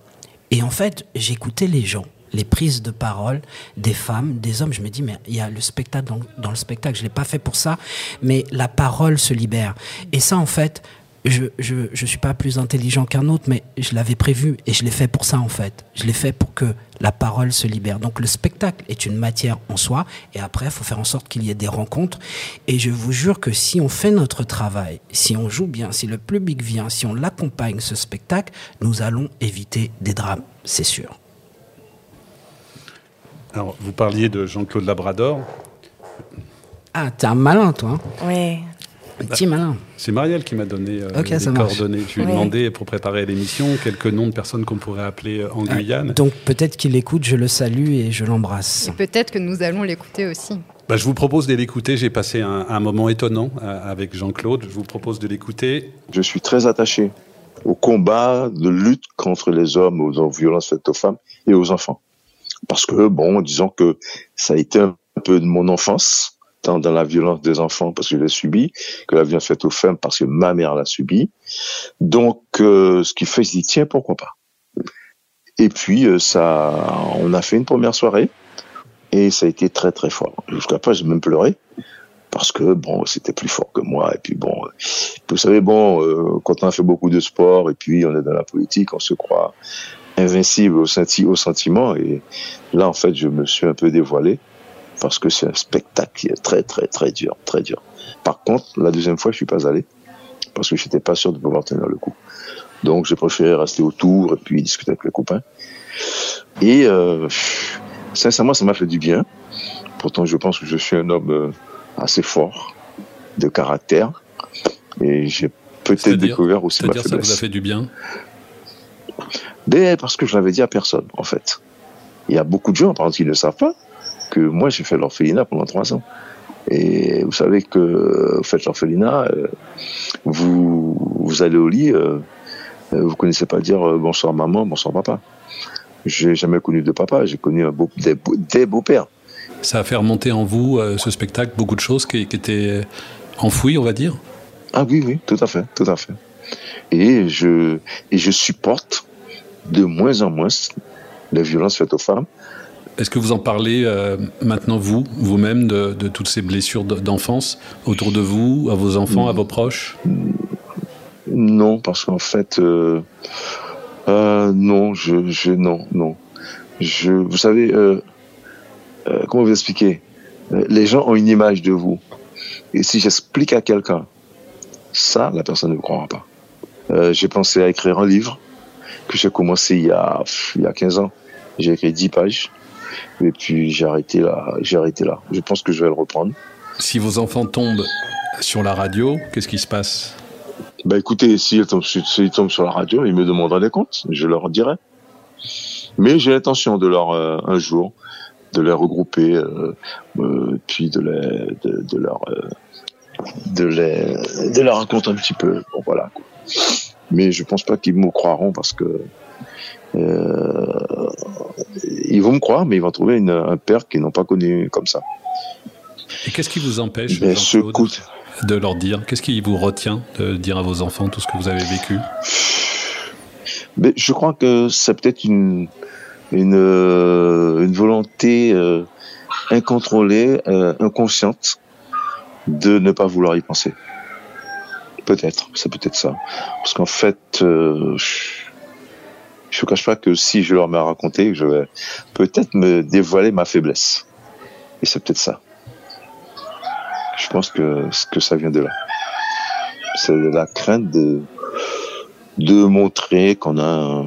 S8: Et en fait, j'écoutais les gens les prises de parole des femmes, des hommes. Je me dis, mais il y a le spectacle dans, dans le spectacle. Je ne l'ai pas fait pour ça, mais la parole se libère. Et ça, en fait, je, je, suis pas plus intelligent qu'un autre, mais je l'avais prévu et je l'ai fait pour ça en fait. Je l'ai fait pour que la parole se libère. Donc le spectacle est une matière en soi et après il faut faire en sorte qu'il y ait des rencontres. Et je vous jure que si on fait notre travail, si on joue bien, si le public vient, si on l'accompagne ce spectacle, nous allons éviter des drames, c'est sûr.
S6: Alors vous parliez de Jean-Claude Labrador.
S8: Ah, t'es un malin toi. Hein.
S7: oui.
S8: Petit malin.
S6: C'est Marielle qui m'a donné euh, les coordonnées. Je lui ai demandé pour préparer l'émission quelques noms de personnes qu'on pourrait appeler euh, en ah, Guyane.
S8: Donc peut-être qu'il écoute, je le salue et je l'embrasse.
S5: Peut-être que nous allons l'écouter aussi.
S6: Bah, je vous propose de l'écouter. J'ai passé un, moment étonnant euh, avec Jean-Claude. Je vous propose de l'écouter.
S12: Je suis très attaché au combat de lutte contre les hommes, aux violences faites aux femmes et aux enfants. Parce que, bon, disons que ça a été un peu de mon enfance dans la violence des enfants parce que je l'ai subi, que la violence faite aux femmes parce que ma mère l'a subi. Donc, euh, ce qui fait, je dis, tiens, pourquoi pas? Et puis, euh, ça, on a fait une première soirée et ça a été très, très fort. Jusqu'à pas, j'ai même pleuré parce que, bon, c'était plus fort que moi. Et puis, bon, vous savez, bon, euh, quand on fait beaucoup de sport et puis on est dans la politique, on se croit invincible au, senti au sentiment. Et là, en fait, je me suis un peu dévoilé parce que c'est un spectacle qui est très très très dur, très dur. Par contre, la deuxième fois, je suis pas allé parce que j'étais pas sûr de pouvoir tenir le coup. Donc, j'ai préféré rester autour et puis discuter avec les copains. Et euh, sincèrement, ça m'a fait du bien. Pourtant, je pense que je suis un homme euh, assez fort de caractère et j'ai peut-être découvert aussi ma faiblesse.
S6: ça vous a fait du bien?
S12: Ben, parce que je l'avais dit à personne, en fait. Il y a beaucoup de gens, par exemple, qui ne savent pas que moi j'ai fait l'orphelinat pendant trois ans. Et vous savez que vous faites l'orphelinat, euh, vous, vous allez au lit, euh, euh, vous connaissez pas dire bonsoir maman, bonsoir papa. J'ai jamais connu de papa, j'ai connu un beau, des, beaux-pères.
S6: Ça a fait remonter en vous, ce spectacle, beaucoup de choses qui, qui, étaient enfouies, on va dire?
S12: Ah oui, oui, tout à fait, tout à fait. Et je, et je supporte de moins en moins les violences faites aux femmes
S6: est-ce que vous en parlez euh, maintenant, vous, vous-même, de, toutes ces blessures d'enfance autour de vous, à vos enfants, à vos proches?
S12: Non, parce qu'en fait, euh, euh, Non, je, je, non, non. Je, vous savez, comment vous expliquer? Les gens ont une image de vous. Et si j'explique à quelqu'un ça, la personne ne me croira pas. Euh, j'ai pensé à écrire un livre que j'ai commencé il y a, il y a 15 ans. J'ai écrit 10 pages. Et puis j'ai arrêté là. J'ai arrêté là. Je pense que je vais le reprendre.
S6: Si vos enfants tombent sur la radio, qu'est-ce qui se passe?
S12: Bah écoutez, s'ils tombent, tombent sur la radio, ils me demanderont des comptes. Je leur dirai. Mais j'ai l'intention de leur, euh, un jour, de les regrouper, euh, euh, puis de, les, de, de leur, de les, de leur raconter un petit peu. Bon, voilà. quoi. Mais je pense pas qu'ils me croiront parce que ils vont me croire, mais ils vont trouver une, un père qu'ils n'ont pas connu comme ça.
S6: Et qu'est-ce qui vous empêche
S12: Ben,
S6: de leur dire? Qu'est-ce qui vous retient de dire à vos enfants tout ce que vous avez vécu?
S12: Mais je crois que c'est peut-être une, une, euh, une volonté euh, incontrôlée, euh, inconsciente de ne pas vouloir y penser. Peut-être, c'est peut-être ça. Parce qu'en fait, euh, je ne cache pas que si je leur mets à raconter, je vais peut-être me dévoiler ma faiblesse. Et c'est peut-être ça. Je pense que, que ça vient de là. C'est la crainte de, de montrer qu'on a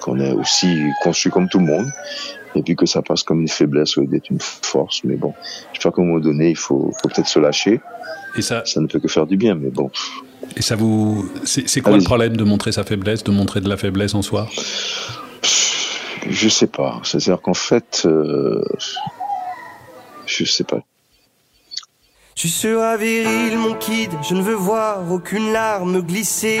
S12: qu'on est aussi conçu comme tout le monde et puis que ça passe comme une faiblesse ou d'être une force mais bon je crois qu'à un moment donné il faut, faut peut-être se lâcher
S6: et ça
S12: ça ne peut que faire du bien mais bon
S6: Et ça vous. C'est quoi le problème de montrer sa faiblesse, de montrer de la faiblesse en soi?
S12: Je sais pas. C'est à dire qu'en fait euh, je sais pas.
S13: Tu seras viril, mon kid, je ne veux voir aucune larme glisser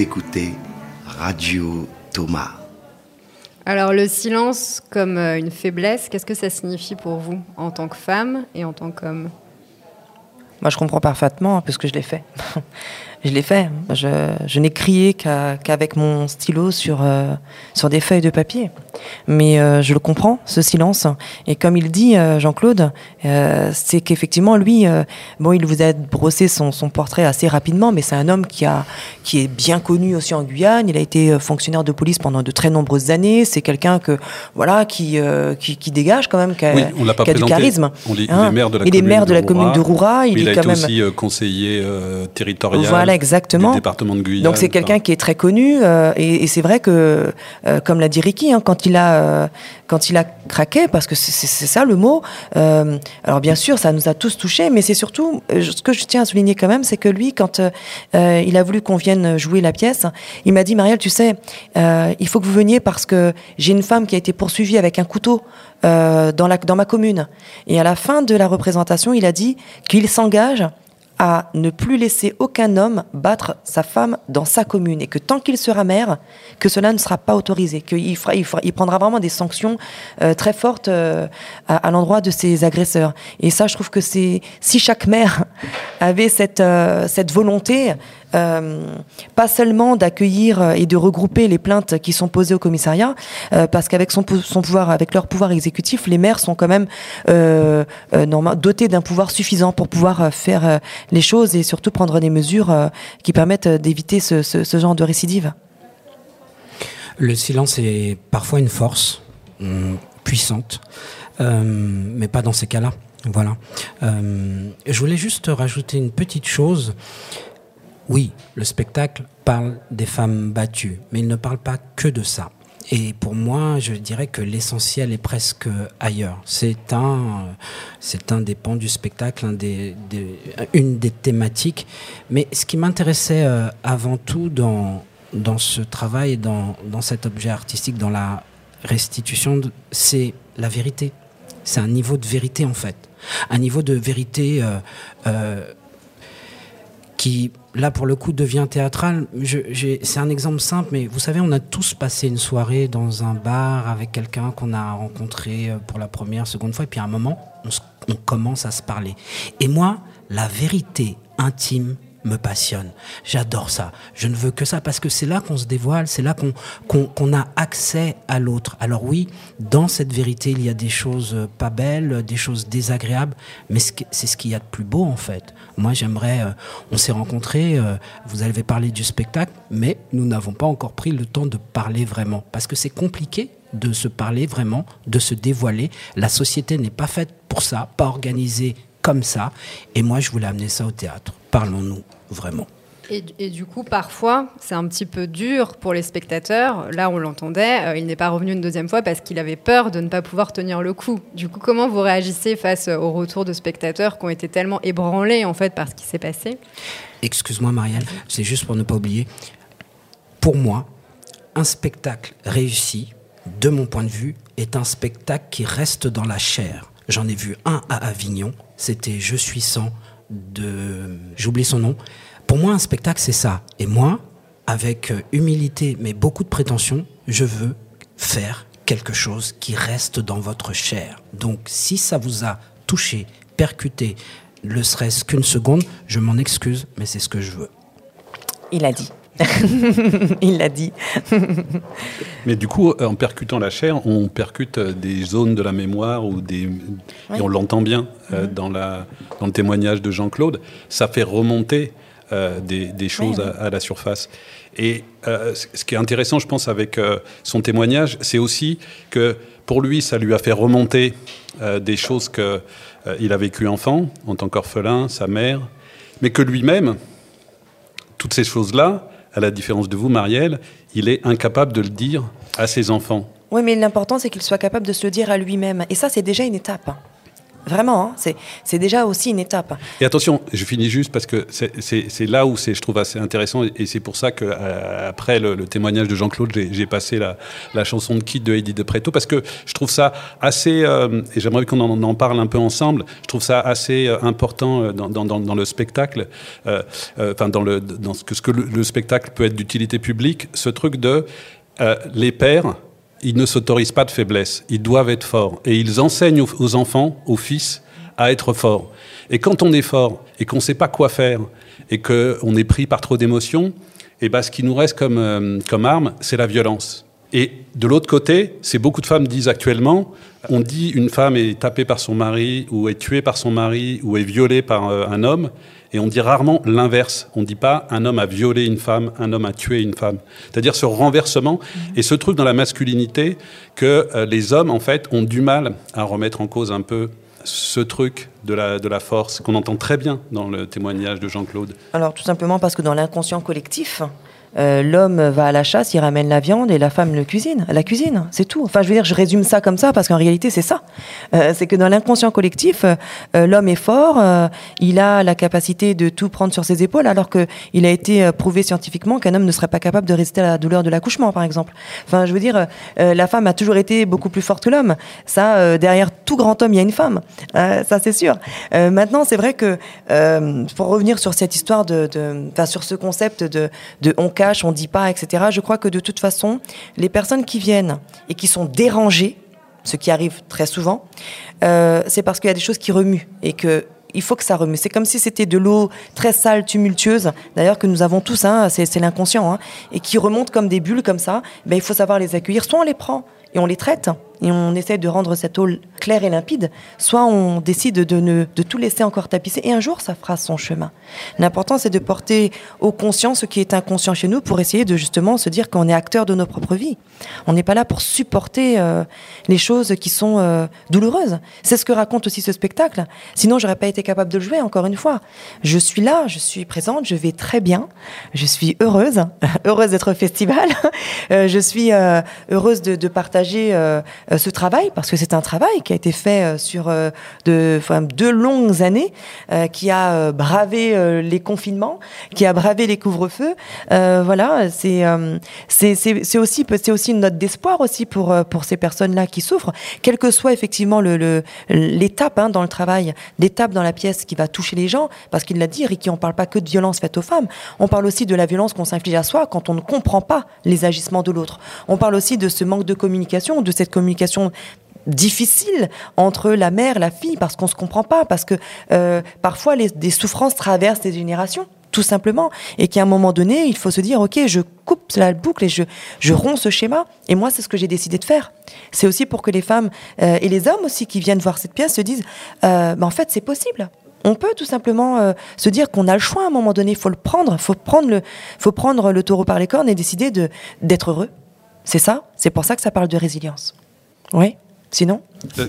S3: Vous écoutez Radio Thomas.
S5: Alors le silence comme euh, une faiblesse, qu'est-ce que ça signifie pour vous en tant que femme et en tant qu'homme?
S7: Moi, je comprends parfaitement, puisque je l'ai fait. je l'ai fait. Je, je n'ai crié qu'avec mon stylo sur, euh, sur des feuilles de papier. Mais euh, je le comprends, ce silence. Et comme il dit, euh, Jean-Claude, euh, c'est qu'effectivement, lui, euh, bon, il vous a brossé son, son portrait assez rapidement, mais c'est un homme qui, a, qui est bien connu aussi en Guyane. Il a été fonctionnaire de police pendant de très nombreuses années. C'est quelqu'un que, voilà, qui, euh, qui, qui dégage quand même, qui a,
S6: Oui, on l'a pas
S7: qui a du charisme.
S6: On l'est- il
S7: Hein.
S6: est maire de la commune
S7: maire de la commune de
S6: Roura.
S7: Roura. Il,
S6: il a
S7: est quand
S6: été
S7: même.
S6: aussi conseiller euh, territorial
S7: Voilà, exactement.
S6: du département de Guyane.
S7: Donc c'est quelqu'un qui est très connu euh, et, et c'est vrai que, euh, comme l'a dit Ricky, hein, quand il a euh, quand il a craqué, parce que c'est- ça le mot. alors bien sûr, ça nous a tous touchés, mais c'est surtout ce que je tiens à souligner quand même, c'est que lui, quand il a voulu qu'on vienne jouer la pièce, il m'a dit Marielle, tu sais, il faut que vous veniez parce que j'ai une femme qui a été poursuivie avec un couteau. dans, la, dans ma commune. Et à la fin de la représentation, il a dit qu'il s'engage à ne plus laisser aucun homme battre sa femme dans sa commune et que tant qu'il sera maire, que cela ne sera pas autorisé, qu'il il, prendra vraiment des sanctions euh, très fortes euh, à, à l'endroit de ses agresseurs. Et ça, je trouve que c'est si chaque maire avait cette euh, cette volonté. Euh, pas seulement d'accueillir euh, et de regrouper les plaintes qui sont posées au commissariat, euh, parce qu'avec son, pou- son pouvoir, avec leur pouvoir exécutif, les maires sont quand même dotés d'un pouvoir suffisant pour pouvoir faire les choses et surtout prendre des mesures qui permettent d'éviter ce, genre de récidive.
S8: Le silence est parfois une force hum, puissante, mais pas dans ces cas-là. Voilà. Je voulais juste rajouter une petite chose. Oui, le spectacle parle des femmes battues, mais il ne parle pas que de ça. Et pour moi, je dirais que l'essentiel est presque ailleurs. C'est un, c'est un des pans du spectacle, une des thématiques. Mais ce qui m'intéressait euh, avant tout dans, dans ce travail, dans, dans cet objet artistique, dans la restitution, c'est la vérité. C'est un niveau de vérité en fait. Un niveau de vérité euh, euh, qui, là, pour le coup, devient théâtral. C'est un exemple simple, mais vous savez, on a tous passé une soirée dans un bar avec quelqu'un qu'on a rencontré euh, pour la première, seconde fois, et puis à un moment, on, on commence à se parler. Et moi, la vérité intime me passionne. J'adore ça. Je ne veux que ça parce que c'est là qu'on se dévoile, c'est là qu'on a accès à l'autre. Alors oui, dans cette vérité, il y a des choses euh, pas belles, des choses désagréables, mais c'est ce qu'il y a de plus beau en fait. Moi, j'aimerais. Euh, on s'est rencontrés. Euh, vous avez parlé du spectacle, mais nous n'avons pas encore pris le temps de parler vraiment parce que c'est compliqué de se parler vraiment, de se dévoiler. La société n'est pas faite pour ça, pas organisée comme ça. Et moi, je voulais amener ça au théâtre. Parlons-nous vraiment.
S5: Et, du coup, parfois, c'est un petit peu dur pour les spectateurs. Là, on l'entendait, euh, il n'est pas revenu une deuxième fois parce qu'il avait peur de ne pas pouvoir tenir le coup. Du coup, comment vous réagissez face au retour de spectateurs qui ont été tellement ébranlés en fait par ce qui s'est passé?
S8: Excuse-moi, Marielle, c'est juste pour ne pas oublier. Pour moi, un spectacle réussi, de mon point de vue, est un spectacle qui reste dans la chair. J'en ai vu un à Avignon, c'était Je suis sans de... J'oublie son nom. Pour moi, un spectacle, c'est ça. Et moi, avec euh, humilité, mais beaucoup de prétention, je veux faire quelque chose qui reste dans votre chair. Donc, si ça vous a touché, percuté, ne serait-ce qu'une seconde, je m'en excuse, mais c'est ce que je veux.
S7: Il a dit. Il l'a dit.
S6: Mais du coup, en percutant la chair, on percute euh, des zones de la mémoire ou des et on l'entend bien euh, mhm. dans, la, dans le témoignage de Jean-Claude. Ça fait remonter euh, des, choses à, la surface. Et ce qui est intéressant, je pense, avec son témoignage, c'est aussi que pour lui, ça lui a fait remonter des choses qu'il a vécues enfant, en tant qu'orphelin, sa mère, mais que lui-même, toutes ces choses-là, à la différence de vous, Marielle, il est incapable de le dire à ses enfants.
S7: Oui, mais l'important, c'est qu'il soit capable de se le dire à lui-même. Et ça, c'est déjà une étape. Vraiment, hein, c'est déjà aussi une étape.
S6: Et attention, je finis juste parce que c'est là où je trouve assez intéressant et c'est pour ça qu'après euh, le, le, témoignage de Jean-Claude, j'ai passé la, chanson de Kid de Heidi de Preto parce que je trouve ça assez, euh, et j'aimerais qu'on en, parle un peu ensemble, je trouve ça assez euh, important dans, le spectacle, enfin dans, ce que, que le spectacle peut être d'utilité publique, ce truc de les pères ils ne s'autorisent pas de faiblesse. Ils doivent être forts. Et ils enseignent aux enfants, aux fils, à être forts. Et quand on est fort et qu'on ne sait pas quoi faire et qu'on est pris par trop d'émotions, et eh ben, ce qui nous reste comme, euh, comme arme, c'est la violence. Et de l'autre côté, c'est beaucoup de femmes disent actuellement, on dit une femme est tapée par son mari ou est tuée par son mari ou est violée par euh, un homme. Et on dit rarement l'inverse. On ne dit pas un homme a violé une femme, un homme a tué une femme. C'est-à-dire ce renversement mm-hmm. et ce truc dans la masculinité que euh, les hommes, en fait, ont du mal à remettre en cause un peu ce truc de la, de la force qu'on entend très bien dans le témoignage de Jean-Claude
S7: Alors tout simplement parce que dans l'inconscient collectif, euh, l'homme va à la chasse, il ramène la viande et la femme le cuisine, la cuisine, c'est tout. Enfin, je veux dire, je résume ça comme ça parce qu'en réalité, c'est ça. Euh, c'est que dans l'inconscient collectif, euh, l'homme est fort, il a la capacité de tout prendre sur ses épaules, alors que il a été prouvé scientifiquement qu'un homme ne serait pas capable de résister à la douleur de l'accouchement, par exemple. Enfin, je veux dire, la femme a toujours été beaucoup plus forte que l'homme. Ça, derrière tout grand homme, il y a une femme. ça, c'est sûr. maintenant, c'est vrai que pour revenir sur cette histoire de, de sur ce concept de, de on on dit pas, etc. Je crois que de toute façon, les personnes qui viennent et qui sont dérangées, ce qui arrive très souvent, euh, c'est parce qu'il y a des choses qui remuent et que il faut que ça remue. C'est comme si c'était de l'eau très sale, tumultueuse, d'ailleurs que nous avons tous, hein, c'est l'inconscient, hein, et qui remonte comme des bulles comme ça. Ben, il faut savoir les accueillir. Soit on les prend et on les traite, et on essaie de rendre cette eau claire et limpide, soit on décide de, ne, de tout laisser encore tapisser et un jour ça fera son chemin. L'important c'est de porter au conscient ce qui est inconscient chez nous pour essayer de justement se dire qu'on est acteur de nos propres vies. On n'est pas là pour supporter euh, les choses qui sont euh, douloureuses. C'est ce que raconte aussi ce spectacle. Sinon j'aurais pas été capable de le jouer encore une fois. Je suis là, je suis présente, je vais très bien, je suis heureuse, heureuse d'être au festival, euh, je suis heureuse de, de partager ce travail parce que c'est un travail qui a été fait euh, sur euh, de, deux longues années, euh, qui a bravé les confinements, qui a bravé les couvre-feux. voilà, c'est c'est aussi aussi une note d'espoir aussi pour pour ces personnes-là qui souffrent, quelle que soit effectivement l'étape hein, dans le travail, l'étape dans la pièce qui va toucher les gens, parce qu'il l'a dit, Ricky, on parle pas que de violence faite aux femmes, on parle aussi de la violence qu'on s'inflige à soi quand on ne comprend pas les agissements de l'autre. On parle aussi de ce manque de communication, de cette communication difficile entre la mère et la fille parce qu'on se comprend pas, parce que euh, parfois les, des souffrances traversent des générations tout simplement, et qu'à un moment donné, il faut se dire, ok, je coupe la boucle et je, je romps ce schéma. Et moi, c'est ce que j'ai décidé de faire. C'est aussi pour que les femmes euh, et les hommes aussi qui viennent voir cette pièce se disent, euh, bah, en fait, c'est possible. On peut tout simplement euh, se dire qu'on a le choix à un moment donné. Il faut le prendre, faut prendre le, faut prendre le taureau par les cornes et décider de d'être heureux. C'est ça. C'est pour ça que ça parle de résilience. Oui. Sinon?
S5: Euh,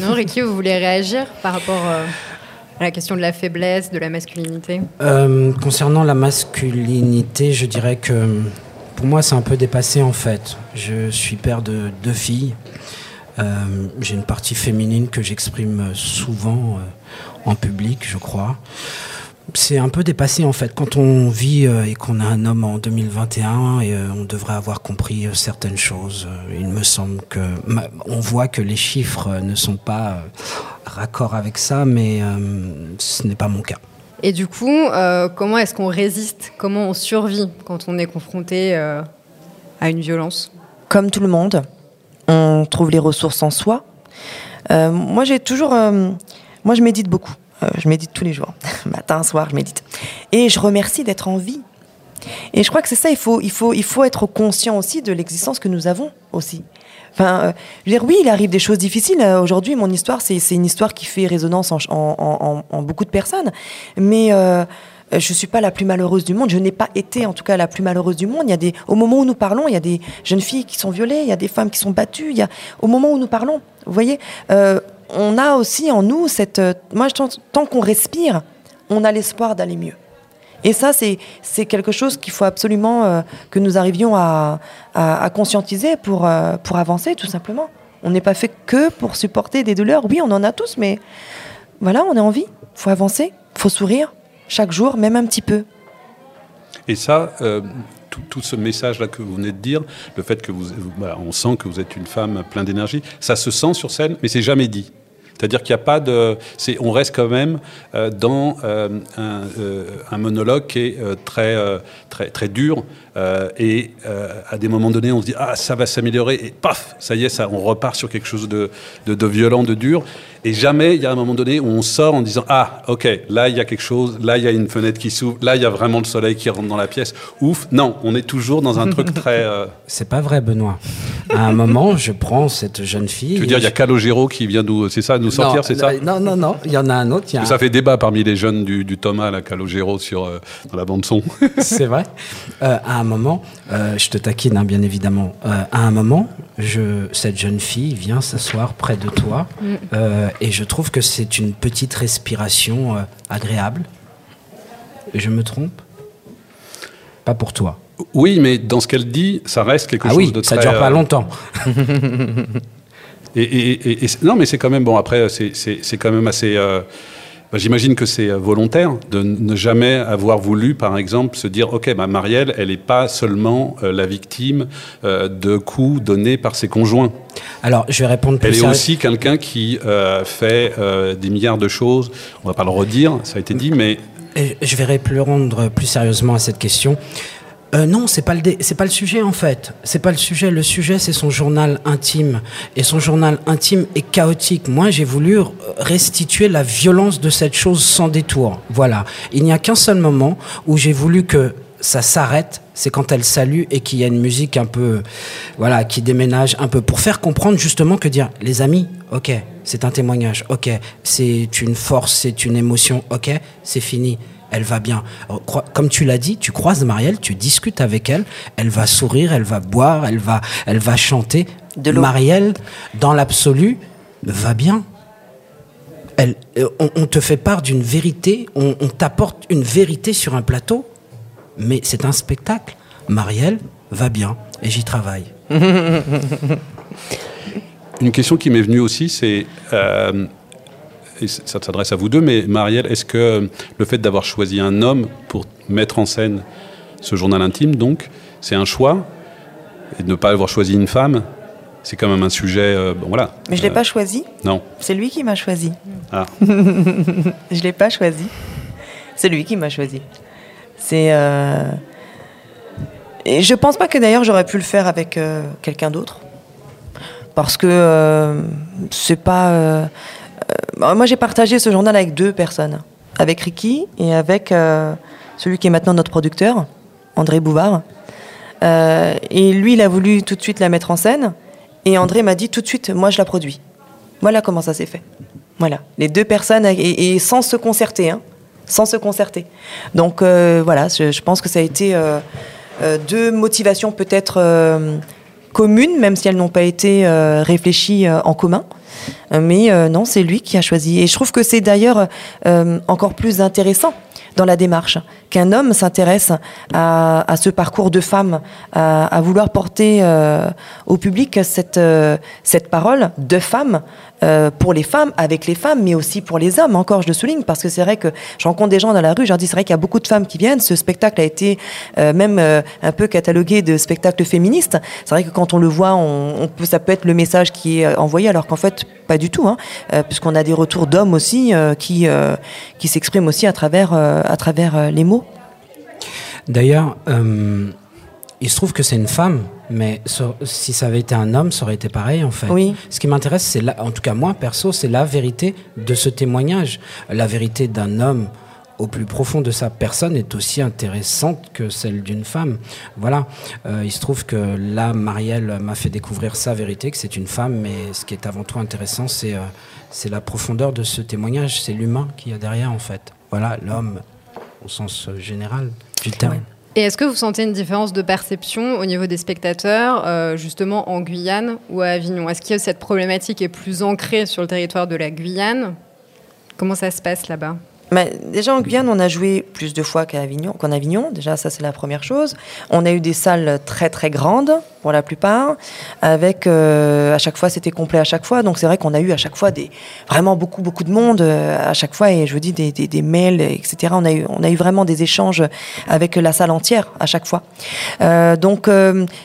S5: Non, Ricky, vous voulez réagir par rapport euh, à la question de la faiblesse, de la masculinité?
S8: Euh, Concernant la masculinité, je dirais que pour moi, c'est un peu dépassé en fait. Je suis père de deux filles. J'ai une partie féminine que j'exprime souvent en public, je crois c'est un peu dépassé en fait. Quand on vit euh, et qu'on a un homme en 2021 et euh, on devrait avoir compris euh, certaines choses, il me semble que on voit que les chiffres ne sont pas raccords avec ça, mais ce n'est pas mon cas.
S5: Et du coup, comment est-ce qu'on résiste? Comment on survit quand on est confronté à une violence?
S7: Comme tout le monde, on trouve les ressources en soi. moi, j'ai toujours, moi, je médite beaucoup. Euh, je médite tous les jours, matin, soir, je médite. Et je remercie d'être en vie. Et je crois que c'est ça, il faut, il, faut, il faut être conscient aussi de l'existence que nous avons aussi. Enfin, euh, je veux dire, oui, il arrive des choses difficiles. Euh, aujourd'hui, mon histoire, c'est une histoire qui fait résonance en, beaucoup de personnes. Mais je suis pas la plus malheureuse du monde. Je n'ai pas été, en tout cas, la plus malheureuse du monde. Il y a des, au moment où nous parlons, il y a des jeunes filles qui sont violées, il y a des femmes qui sont battues. Il y a, au moment où nous parlons, vous voyez, on a aussi en nous cette. Euh, moi, tant qu'on respire, on a l'espoir d'aller mieux. Et ça, c'est quelque chose qu'il faut absolument euh, que nous arrivions à, conscientiser pour, euh, pour avancer, tout simplement. On n'est pas fait que pour supporter des douleurs. Oui, on en a tous, mais voilà, on est en vie. Faut avancer, faut sourire chaque jour, même un petit peu.
S6: Et ça, tout, ce message-là que vous venez de dire, le fait que vous, on sent que vous êtes une femme pleine d'énergie, ça se sent sur scène, mais c'est jamais dit. C'est-à-dire qu'il n'y a pas de. on reste quand même euh, dans euh, euh, un, monologue qui est très, très, très dur. et à des moments donnés, on se dit Ah, ça va s'améliorer. Et paf, ça y est, ça, on repart sur quelque chose de, de violent, de dur. Et jamais il y a un moment donné où on sort en disant ah ok là il y a quelque chose, là il y a une fenêtre qui s'ouvre, là il y a vraiment le soleil qui rentre dans la pièce. Ouf, non, on est toujours dans un truc très. Euh,
S8: c'est pas vrai Benoît. À un moment je prends cette jeune fille.
S6: Tu veux dire il y a Calogero qui vient nous, c'est ça, nous sortir, c'est ça
S8: Non non non, il y en a un autre.
S6: Ça fait débat parmi les jeunes du, Thomas la Calogero sur euh, dans la bande son.
S8: c'est vrai. Euh, à un moment, je te taquine hein, bien évidemment. à un moment, je, cette jeune fille vient s'asseoir près de toi. Mm et je trouve que c'est une petite respiration euh, agréable. Je me trompe? Pas pour toi.
S6: Oui, mais dans ce qu'elle dit, ça reste quelque
S8: ah
S6: chose
S8: oui,
S6: de
S8: très... ça dure pas euh, longtemps.
S6: et, non, mais c'est quand même bon. Après, c'est quand même assez. Euh, bah, j'imagine que c'est volontaire de ne jamais avoir voulu, par exemple, se dire ok, bah, Marielle, elle n'est pas seulement la victime de coups donnés par ses conjoints.
S8: Alors, je vais répondre plus
S6: Elle est aussi quelqu'un qui euh, fait euh, des milliards de choses. On va pas le redire, ça a été dit, mais.
S8: je vais répondre plus sérieusement à cette question. Euh, non, c'est pas le c'est pas le sujet en fait. C'est pas le sujet. Le sujet c'est son journal intime et son journal intime est chaotique. Moi, j'ai voulu restituer la violence de cette chose sans détour. Voilà. Il n'y a qu'un seul moment où j'ai voulu que ça s'arrête, c'est quand elle salue et qu'il y a une musique un peu, voilà, qui déménage un peu pour faire comprendre justement que dire, les amis, ok, c'est un témoignage, ok, c'est une force, c'est une émotion, ok, c'est fini. Elle va bien. Comme tu l'as dit, tu croises Marielle, tu discutes avec elle, elle va sourire, elle va boire, elle va, elle va chanter. De Marielle, dans l'absolu, va bien. Elle, euh, on, te fait part d'une vérité, on, on t'apporte une vérité sur un plateau mais c'est un spectacle. Marielle va bien et j'y travaille.
S6: Une question qui m'est venue aussi, c'est, euh, et ça s'adresse à vous deux, mais Marielle, est-ce que le fait d'avoir choisi un homme pour mettre en scène ce journal intime, donc, c'est un choix, et de ne pas avoir choisi une femme, c'est quand même un sujet, euh, bon voilà.
S7: Mais je l'ai euh, pas choisi.
S6: Non.
S7: C'est lui qui m'a choisi.
S6: Ah.
S7: je l'ai pas choisi. C'est lui qui m'a choisi. C'est. Euh... Et je pense pas que d'ailleurs j'aurais pu le faire avec euh, quelqu'un d'autre. Parce que euh, c'est pas. Euh, moi j'ai partagé ce journal avec deux personnes. Avec Ricky et avec celui qui est maintenant notre producteur, André Bouvard. et lui, il a voulu tout de suite la mettre en scène. Et André m'a dit tout de suite, moi je la produis. Voilà comment ça s'est fait. Voilà. Les deux personnes, et, et sans se concerter, hein, sans se concerter. Donc euh, voilà, je, pense que ça a été euh, euh, deux motivations peut-être communes, même si elles n'ont pas été réfléchies en commun. Mais non, c'est lui qui a choisi. Et je trouve que c'est d'ailleurs encore plus intéressant dans la démarche, qu'un homme s'intéresse à, ce parcours de femme, à, vouloir porter au public cette, cette parole de femme euh, pour les femmes, avec les femmes, mais aussi pour les hommes. Encore, je le souligne, parce que c'est vrai que je rencontre des gens dans la rue, je leur dis, c'est vrai qu'il y a beaucoup de femmes qui viennent. Ce spectacle a été euh, même euh, un peu catalogué de spectacle féministe. C'est vrai que quand on le voit, ça peut être le message qui est envoyé, alors qu'en fait, pas du tout, hein, puisqu'on a des retours d'hommes aussi qui, qui s'expriment aussi à travers, à travers les mots.
S8: D'ailleurs, il se trouve que c'est une femme mais si ça avait été un homme, ça aurait été pareil en fait.
S7: Oui.
S8: Ce qui m'intéresse, c'est en tout cas moi perso, c'est la vérité de ce témoignage. La vérité d'un homme au plus profond de sa personne est aussi intéressante que celle d'une femme. Voilà. Euh, il se trouve que là, Marielle m'a fait découvrir sa vérité, que c'est une femme, mais ce qui est avant tout intéressant, c'est euh, la profondeur de ce témoignage, c'est l'humain qu'il y a derrière en fait. Voilà, l'homme au sens général
S5: Et est-ce que vous sentez une différence de perception au niveau des spectateurs, euh, justement en Guyane ou à Avignon? Est-ce que cette problématique est plus ancrée sur le territoire de la Guyane? Comment ça se passe là-bas?
S7: Déjà en Guyane, on a joué plus de fois qu'à Avignon, qu'en Avignon. Déjà, ça c'est la première chose. On a eu des salles très très grandes pour la plupart, avec euh, à chaque fois c'était complet à chaque fois. Donc c'est vrai qu'on a eu à chaque fois des vraiment beaucoup beaucoup de monde euh, à chaque fois et je vous dis des, mails etc. On a eu on a eu vraiment des échanges avec la salle entière à chaque fois. Euh, donc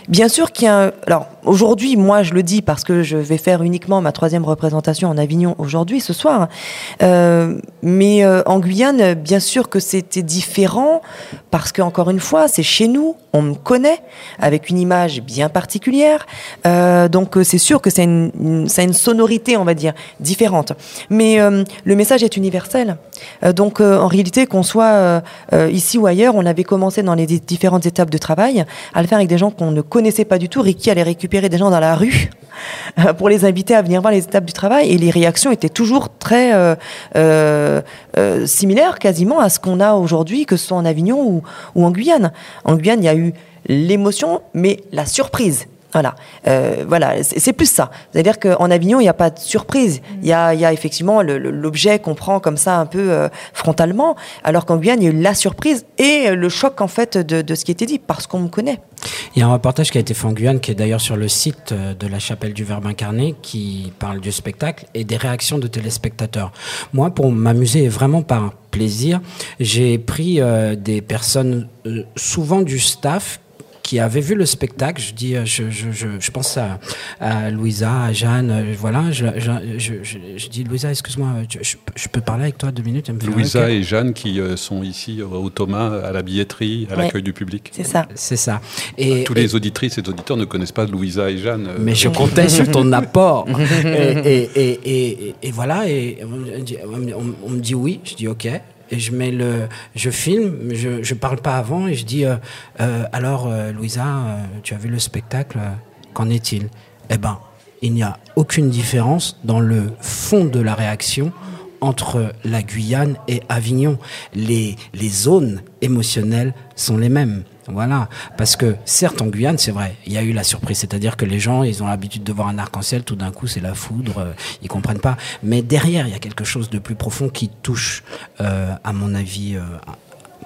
S7: bien sûr qu'il y a alors aujourd'hui moi je le dis parce que je vais faire uniquement ma troisième représentation en Avignon aujourd'hui ce soir, mais en Guyane bien sûr que c'était différent parce que encore une fois c'est chez nous on me connaît avec une image bien particulière. Euh, donc euh, c'est sûr que c'est une, une, sonorité, on va dire, différente. Mais euh, le message est universel. donc en réalité, qu'on soit ici ou ailleurs, on avait commencé dans les différentes étapes de travail à le faire avec des gens qu'on ne connaissait pas du tout. Ricky allait récupérer des gens dans la rue pour les inviter à venir voir les étapes du travail et les réactions étaient toujours très similaires quasiment à ce qu'on a aujourd'hui, que ce soit en Avignon ou, ou en Guyane. En Guyane, il y a eu l'émotion, mais la surprise. Voilà, euh, voilà, c'est plus ça. C'est-à-dire qu'en Avignon, il n'y a pas de surprise. Il y a, y a, effectivement l'objet qu'on prend comme ça un peu euh, frontalement, alors qu'en Guyane, il y a eu la surprise et le choc en fait de, ce qui était dit, parce qu'on me connaît.
S8: Il y a un reportage qui a été fait en Guyane, qui est d'ailleurs sur le site euh, de la chapelle du Verbe incarné, qui parle du spectacle et des réactions de téléspectateurs. Moi, pour m'amuser vraiment par plaisir, j'ai pris des personnes, souvent du staff, qui avait vu le spectacle. Je dis, euh, je, je, je, pense à, à, Louisa, à Jeanne, euh, voilà. Je, je dis, Louisa, excuse-moi, je, peux parler avec toi deux minutes
S6: Louisa et Jeanne qui euh, sont ici au Thomas, à la billetterie, à l'accueil du public.
S7: C'est ça.
S8: C'est ça.
S6: Et, Tous les auditrices et auditeurs ne connaissent pas Louisa et Jeanne.
S8: Mais je comptais sur ton apport. et, et, et, et, voilà, et on, on, me dit oui, je dis ok. Et je mets le, je filme, je, je parle pas avant et je dis euh, euh, alors euh, Louisa, tu as vu le spectacle, qu'en est-il? Eh ben, il n'y a aucune différence dans le fond de la réaction entre la Guyane et Avignon. Les, les zones émotionnelles sont les mêmes. Voilà, parce que certes en Guyane, c'est vrai, il y a eu la surprise, c'est-à-dire que les gens, ils ont l'habitude de voir un arc-en-ciel, tout d'un coup c'est la foudre, euh, ils comprennent pas. Mais derrière, il y a quelque chose de plus profond qui touche, euh, à mon avis, euh,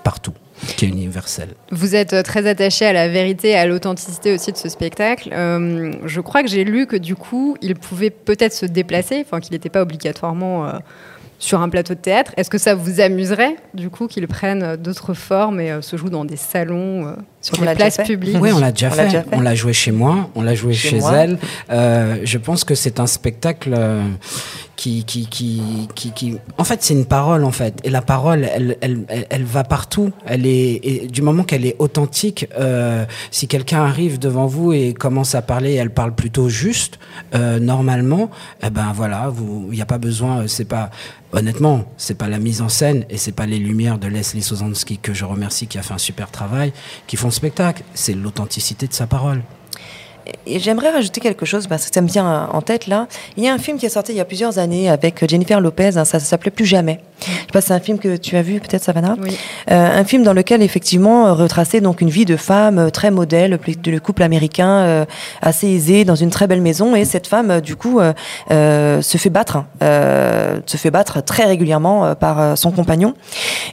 S8: partout, qui est universel.
S5: Vous êtes euh, très attaché à la vérité à l'authenticité aussi de ce spectacle. Je crois que j'ai lu que du coup, il pouvait peut-être se déplacer, enfin qu'il n'était pas obligatoirement sur un plateau de théâtre. Est-ce que ça vous amuserait du coup qu'il prenne euh, d'autres formes et euh, se joue dans des salons, euh, sur
S7: On
S5: des places publiques
S8: Oui, on l'a déjà, fait.
S7: déjà fait.
S8: On l'a joué chez moi, on l'a joué
S7: Chez
S8: elle. Euh, je pense que c'est un spectacle euh, qui, qui, qui, qui, qui- en fait, c'est une parole en fait. Et la parole, elle, elle, elle, elle va partout. Elle est, et du moment qu'elle est authentique, euh, si quelqu'un arrive devant vous et commence à parler, elle parle plutôt juste, euh, normalement, eh ben voilà, il n'y a pas besoin, euh, c'est pas, honnêtement, c'est pas la mise en scène et c'est pas les lumières de Leslie Sozansky que je remercie qui a fait un super travail qui font spectacle. C'est l'authenticité de sa parole.
S7: Et j'aimerais rajouter quelque chose parce que ça me vient en tête là. Il y a un film qui est sorti il y a plusieurs années avec Jennifer Lopez, hein, ça, s'appelait Plus jamais. Je sais pas si c'est un film que tu as vu peut-être Savannah.
S5: Oui.
S7: Euh, un film dans lequel effectivement euh, retraçait donc une vie de femme euh, très modèle, le couple américain euh, assez aisé dans une très belle maison et cette femme du coup euh, se fait battre, euh, se fait battre très régulièrement par son compagnon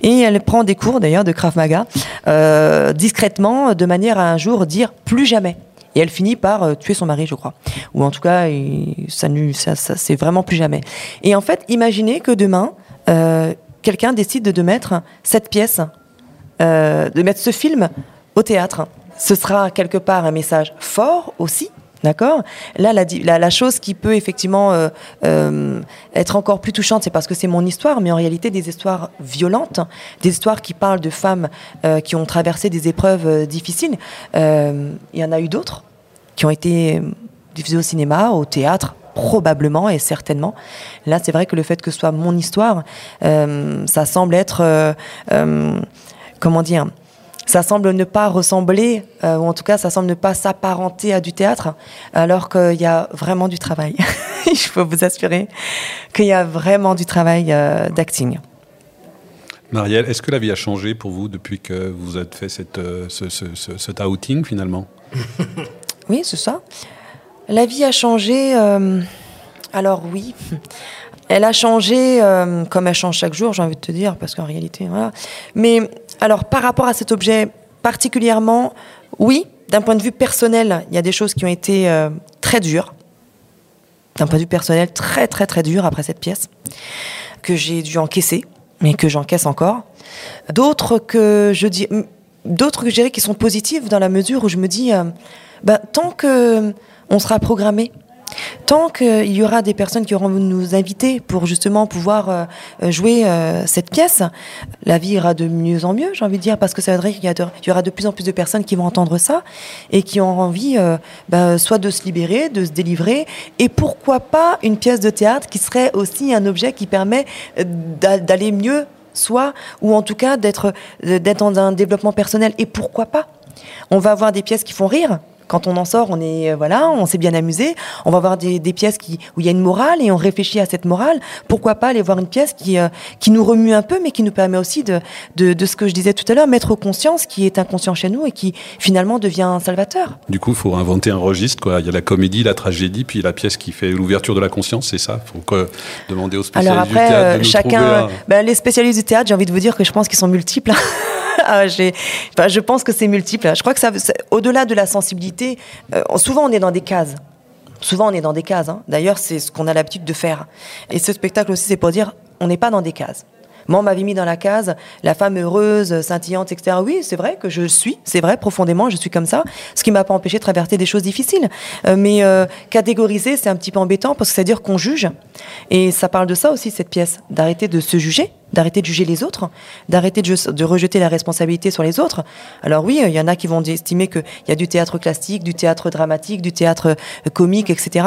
S7: et elle prend des cours d'ailleurs de Krav Maga discrètement de manière à un jour dire plus jamais. Et elle finit par euh, tuer son mari, je crois. Ou en tout cas, ça, ça, ça vraiment plus jamais. Et en fait, imaginez que demain, euh, quelqu'un décide de, de mettre cette pièce, euh, de mettre ce film au théâtre. Ce sera quelque part un message fort aussi. D'accord? Là, la, la, la chose qui peut effectivement euh, euh, être encore plus touchante, c'est parce que c'est mon histoire, mais en réalité des histoires violentes, des histoires qui parlent de femmes euh, qui ont traversé des épreuves euh, difficiles. Euh, Il y en a eu d'autres qui ont été diffusées au cinéma, au théâtre, probablement et certainement. Là, c'est vrai que le fait que ce soit mon histoire, euh, ça semble être, comment dire, ça semble ne pas ressembler, euh, ou en tout cas, ça semble ne pas s'apparenter à du théâtre, alors qu'il y a vraiment du travail. Je peux vous assurer qu'il y a vraiment du travail euh, d'acting.
S6: Marielle, est-ce que la vie a changé pour vous depuis que vous avez fait cette, euh, ce, ce, ce- cet outing finalement?
S7: Oui, c'est ça. La vie a changé. euh, alors oui, elle a changé comme elle change chaque jour, j'ai envie de te dire, parce qu'en réalité, voilà. Mais alors par rapport à cet objet particulièrement, oui, d'un point de vue personnel, il y a des choses qui ont été euh, très dures. D'un point de vue personnel, très très très dur après cette pièce que j'ai dû encaisser, mais que j'encaisse encore. D'autres que je dis, d'autres que je dirais qui sont positives dans la mesure où je me dis, euh, ben, tant que on sera programmé, tant qu'il y aura des personnes qui auront nous inviter pour justement pouvoir euh, jouer euh, cette pièce, la vie ira de mieux en mieux, j'ai envie de dire, parce que ça dire qu'il y, aura de plus en plus de personnes qui vont entendre ça et qui ont envie euh, ben, soit de se libérer, de se délivrer, et pourquoi pas une pièce de théâtre qui serait aussi un objet qui permet euh, d'a- d'aller mieux soi, ou en tout cas euh, d'être dans un développement personnel. Et pourquoi pas On va avoir des pièces qui font rire. Quand on en sort, on est euh, voilà, on s'est bien amusé. On va avoir des, des pièces qui où il y a une morale et on réfléchit à cette morale. Pourquoi pas aller voir une pièce qui euh, qui nous remue un peu, mais qui nous permet aussi de, de de ce que je disais tout à l'heure, mettre conscience qui est inconscient chez nous et qui finalement devient un salvateur.
S6: Du coup, il faut inventer un registre. Quoi. Il y a la comédie, la tragédie, puis la pièce qui fait l'ouverture de la conscience, c'est ça Il faut que- demander aux spécialistes
S7: Alors
S6: du
S7: après,
S6: théâtre
S7: euh,
S6: de nous
S7: chacun,
S6: un-
S7: ben, les spécialistes du théâtre, j'ai envie de vous dire que je pense qu'ils sont multiples. Ah, enfin, je pense que c'est multiple. Je crois que ça, ça- au-delà de la sensibilité, euh, souvent on est dans des cases. Souvent on est dans des cases. hein. D'ailleurs, c'est ce qu'on a l'habitude de faire. Et ce spectacle aussi, c'est pour dire, on n'est pas dans des cases. Moi, on m'avait mis dans la case, la femme heureuse, scintillante, etc. Oui, c'est vrai que je suis, c'est vrai, profondément, je suis comme ça, ce qui m'a pas empêché de traverser des choses difficiles. Euh, mais euh, catégoriser, c'est un petit peu embêtant parce que c'est à dire qu'on juge. Et ça parle de ça aussi, cette pièce, d'arrêter de se juger, d'arrêter de juger les autres, d'arrêter de, rejeter la responsabilité sur les autres. Alors oui, il y en a qui vont estimer qu'il y a du théâtre classique, du théâtre dramatique, du théâtre euh, comique, etc.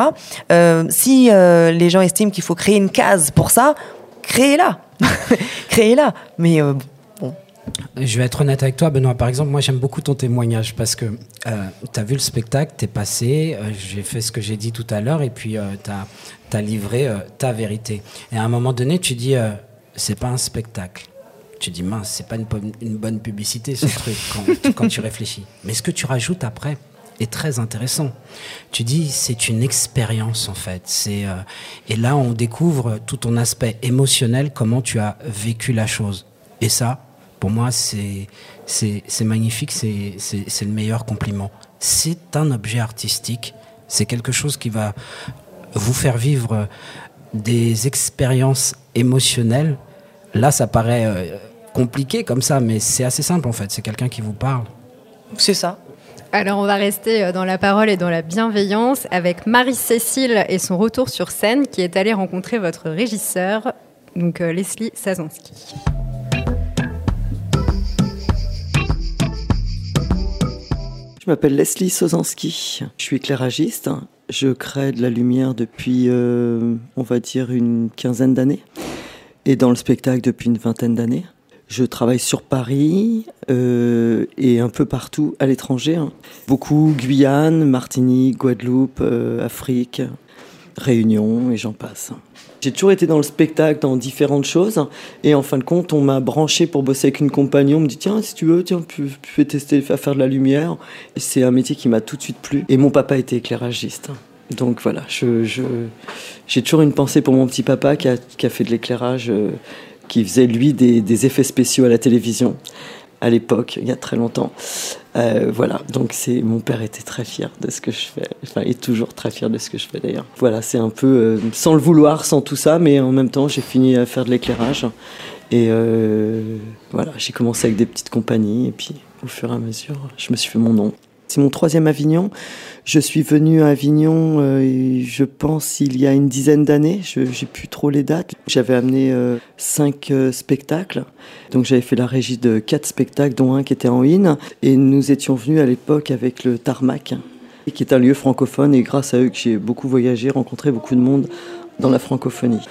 S7: Si les gens estiment qu'il faut créer une case pour ça, créez-la. Créez-la. Mais euh, bon.
S8: Je vais être honnête avec toi, Benoît. Par exemple, moi, j'aime beaucoup ton témoignage parce que euh, tu as vu le spectacle, tu es passé, euh, j'ai fait ce que j'ai dit tout à l'heure et puis tu as, livré ta vérité. Et à un moment donné, tu dis, c'est pas un spectacle. Tu dis, mince, c'est pas une, une, bonne publicité ce truc quand, quand tu réfléchis. Mais ce que tu rajoutes après, très intéressant. Tu dis c'est une expérience en fait. C'est euh, et là on découvre tout ton aspect émotionnel, comment tu as vécu la chose. Et ça, pour moi, c'est c'est magnifique. C'est c'est le meilleur compliment. C'est un objet artistique. C'est quelque chose qui va vous faire vivre des expériences émotionnelles. Là, ça paraît euh, compliqué comme ça, mais c'est assez simple en fait. C'est quelqu'un qui vous parle.
S7: C'est ça.
S5: Alors on va rester euh, dans la parole et dans la bienveillance avec Marie-Cécile et son retour sur scène qui est allée rencontrer votre régisseur, donc euh, Leslie Sazanski.
S14: Je m'appelle Leslie Sozanski, je suis éclairagiste, je crée de la lumière depuis, euh, on va dire, une quinzaine d'années, et dans le spectacle depuis une vingtaine d'années. Je travaille sur Paris euh, et un peu partout à l'étranger. Hein. Beaucoup Guyane, Martinique, Guadeloupe, euh, Afrique, Réunion et j'en passe. J'ai toujours été dans le spectacle, dans différentes choses. Et en fin de compte, on m'a branché pour bosser avec une compagnie. On me dit, tiens, si tu veux, tiens, tu, peux tester à faire de la lumière. C'est un métier qui m'a tout de suite plu. Et mon papa était éclairagiste. Donc voilà, j'ai je, j'ai toujours une pensée pour mon petit papa qui a, qui a fait de l'éclairage. Qui faisait lui des, effets spéciaux à la télévision à l'époque, il y a très longtemps. Euh, voilà, donc c'est mon père était très fier de ce que je fais, enfin est toujours très fier de ce que je fais d'ailleurs. Voilà, c'est un peu euh, sans le vouloir, sans tout ça, mais en même temps j'ai fini à faire de l'éclairage et euh, voilà, j'ai commencé avec des petites compagnies et puis au fur et à mesure, je me suis fait mon nom. C'est mon troisième Avignon. Je suis venu à Avignon, euh, je pense, il y a une dizaine d'années. Je n'ai plus trop les dates. J'avais amené euh, cinq euh, spectacles. Donc j'avais fait la régie de quatre spectacles, dont un qui était en in. Et nous étions venus à l'époque avec le Tarmac, qui est un lieu francophone. Et grâce à eux j'ai beaucoup voyagé, rencontré beaucoup de monde dans la francophonie.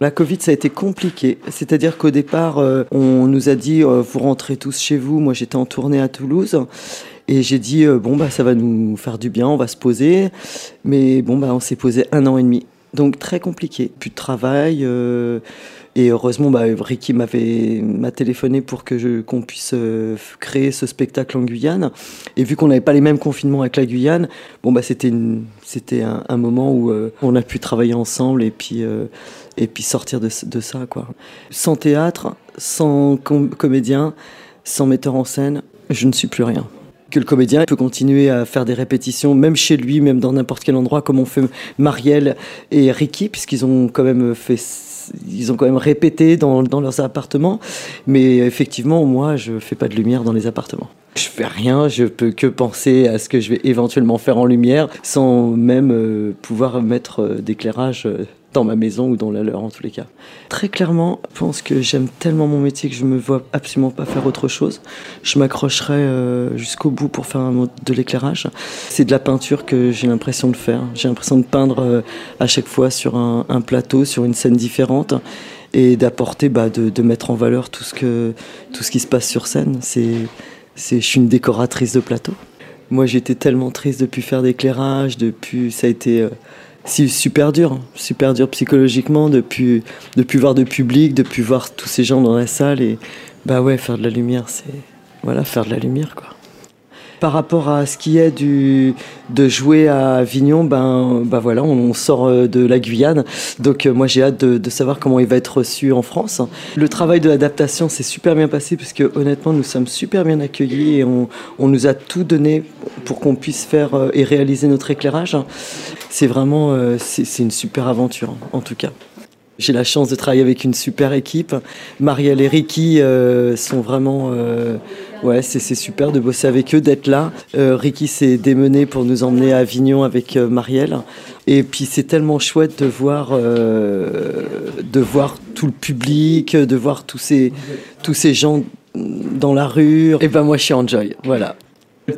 S14: La Covid, ça a été compliqué. C'est-à-dire qu'au départ, on nous a dit, vous rentrez tous chez vous. Moi, j'étais en tournée à Toulouse. Et j'ai dit, euh, bon, bah, ça va nous faire du bien, on va se poser. Mais bon, bah, on s'est posé un an et demi. Donc très compliqué. Plus de travail. Euh, et heureusement, bah, Ricky m'a téléphoné pour que qu'on puisse euh, créer ce spectacle en Guyane. Et vu qu'on n'avait pas les mêmes confinements avec la Guyane, bon, bah, c'était, un, moment où on a pu travailler ensemble et puis, et puis sortir de, de, ça. Quoi. Sans théâtre, sans comédien, sans metteur en scène, je ne suis plus rien que le comédien peut continuer à faire des répétitions, même chez lui, même dans n'importe quel endroit, comme on fait Marielle et Ricky, puisqu'ils ont quand même fait ils ont quand même répété dans, dans, leurs appartements. Mais effectivement, moi, je fais pas de lumière dans les appartements. Je fais rien, je peux que penser à ce que je vais éventuellement faire en lumière, sans même euh, pouvoir mettre euh, d'éclairage euh, dans ma maison ou dans la leur en tous les cas. Très clairement, je pense que j'aime tellement mon métier que je me vois absolument pas faire autre chose. Je m'accrocherai jusqu'au bout pour faire de l'éclairage. C'est de la peinture que j'ai l'impression de faire. J'ai l'impression de peindre à chaque fois sur un, plateau, sur une scène différente et d'apporter, bah, de, de, mettre en valeur tout ce, que, tout ce qui se passe sur scène. C'est, je suis une décoratrice de plateau. Moi, j'étais tellement triste depuis faire d'éclairage, depuis ça a été euh, super dur, super dur psychologiquement de plus, de plus voir de public, de plus voir tous ces gens dans la salle et bah ouais, faire de la lumière, c'est voilà, faire de la lumière quoi. Par rapport à ce qui est de jouer à Avignon, ben, ben voilà, on, sort euh, de la Guyane. Donc euh, moi j'ai hâte de, savoir comment il va être reçu en France. Le travail de l'adaptation s'est super bien passé puisque honnêtement nous sommes super bien accueillis et on, nous a tout donné pour qu'on puisse faire euh, et réaliser notre éclairage. C'est vraiment c'est une super aventure en tout cas. J'ai la chance de travailler avec une super équipe. Marielle et Ricky sont vraiment... ouais, c'est super de bosser avec eux, d'être là. Euh, Ricky s'est démené pour nous emmener à Avignon avec Marielle. Et puis c'est tellement chouette de voir, de voir tout le public, de voir tous ces, tous ces gens dans la rue. Et ben moi je suis enjoy, voilà.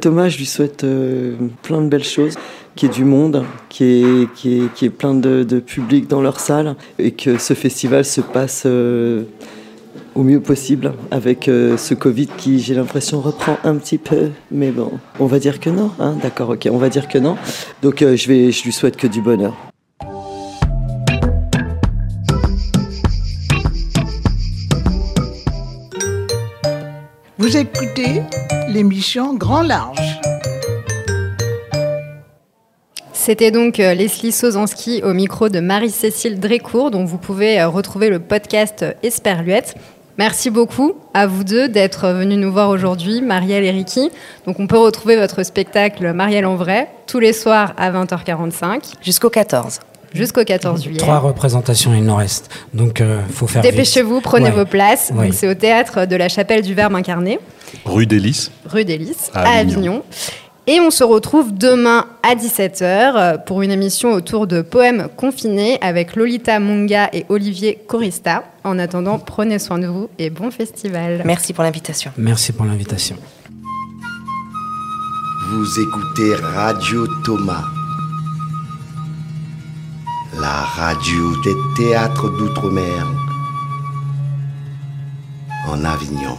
S14: Thomas, je lui souhaite euh, plein de belles choses, qu'il y ait du monde, qu'il y ait, qu'il y ait, plein de, de, public dans leur salle et que ce festival se passe euh, au mieux possible avec euh, ce Covid qui, j'ai l'impression, reprend un petit peu. Mais bon, on va dire que non. Hein D'accord, ok, on va dire que non. Donc je, vais, je lui souhaite que du bonheur.
S10: Vous écoutez l'émission Grand Large.
S5: C'était donc euh, Leslie Sozanski au micro de Marie-Cécile Drécourt, dont vous pouvez euh, retrouver le podcast Esperluette. Merci beaucoup à vous deux d'être venus nous voir aujourd'hui, Marielle et Ricky. Donc on peut retrouver votre spectacle Marielle en vrai tous les soirs à 20h45.
S7: Jusqu'au 14
S5: jusqu'au 14 juillet.
S8: Trois représentations, il nous reste. Donc, euh, faut faire
S5: Dépêchez-vous, prenez vos places. C'est au théâtre de la Chapelle du Verbe incarné.
S6: Rue des
S5: Rue des à, Avignon. Et on se retrouve demain à 17h euh, pour une émission autour de poèmes confinés avec Lolita Munga et Olivier Corista. En attendant, prenez soin de vous et bon festival.
S7: Merci pour l'invitation.
S8: Merci pour l'invitation.
S3: Vous écoutez Radio Thomas la radio des théâtres d'outre-mer en Avignon.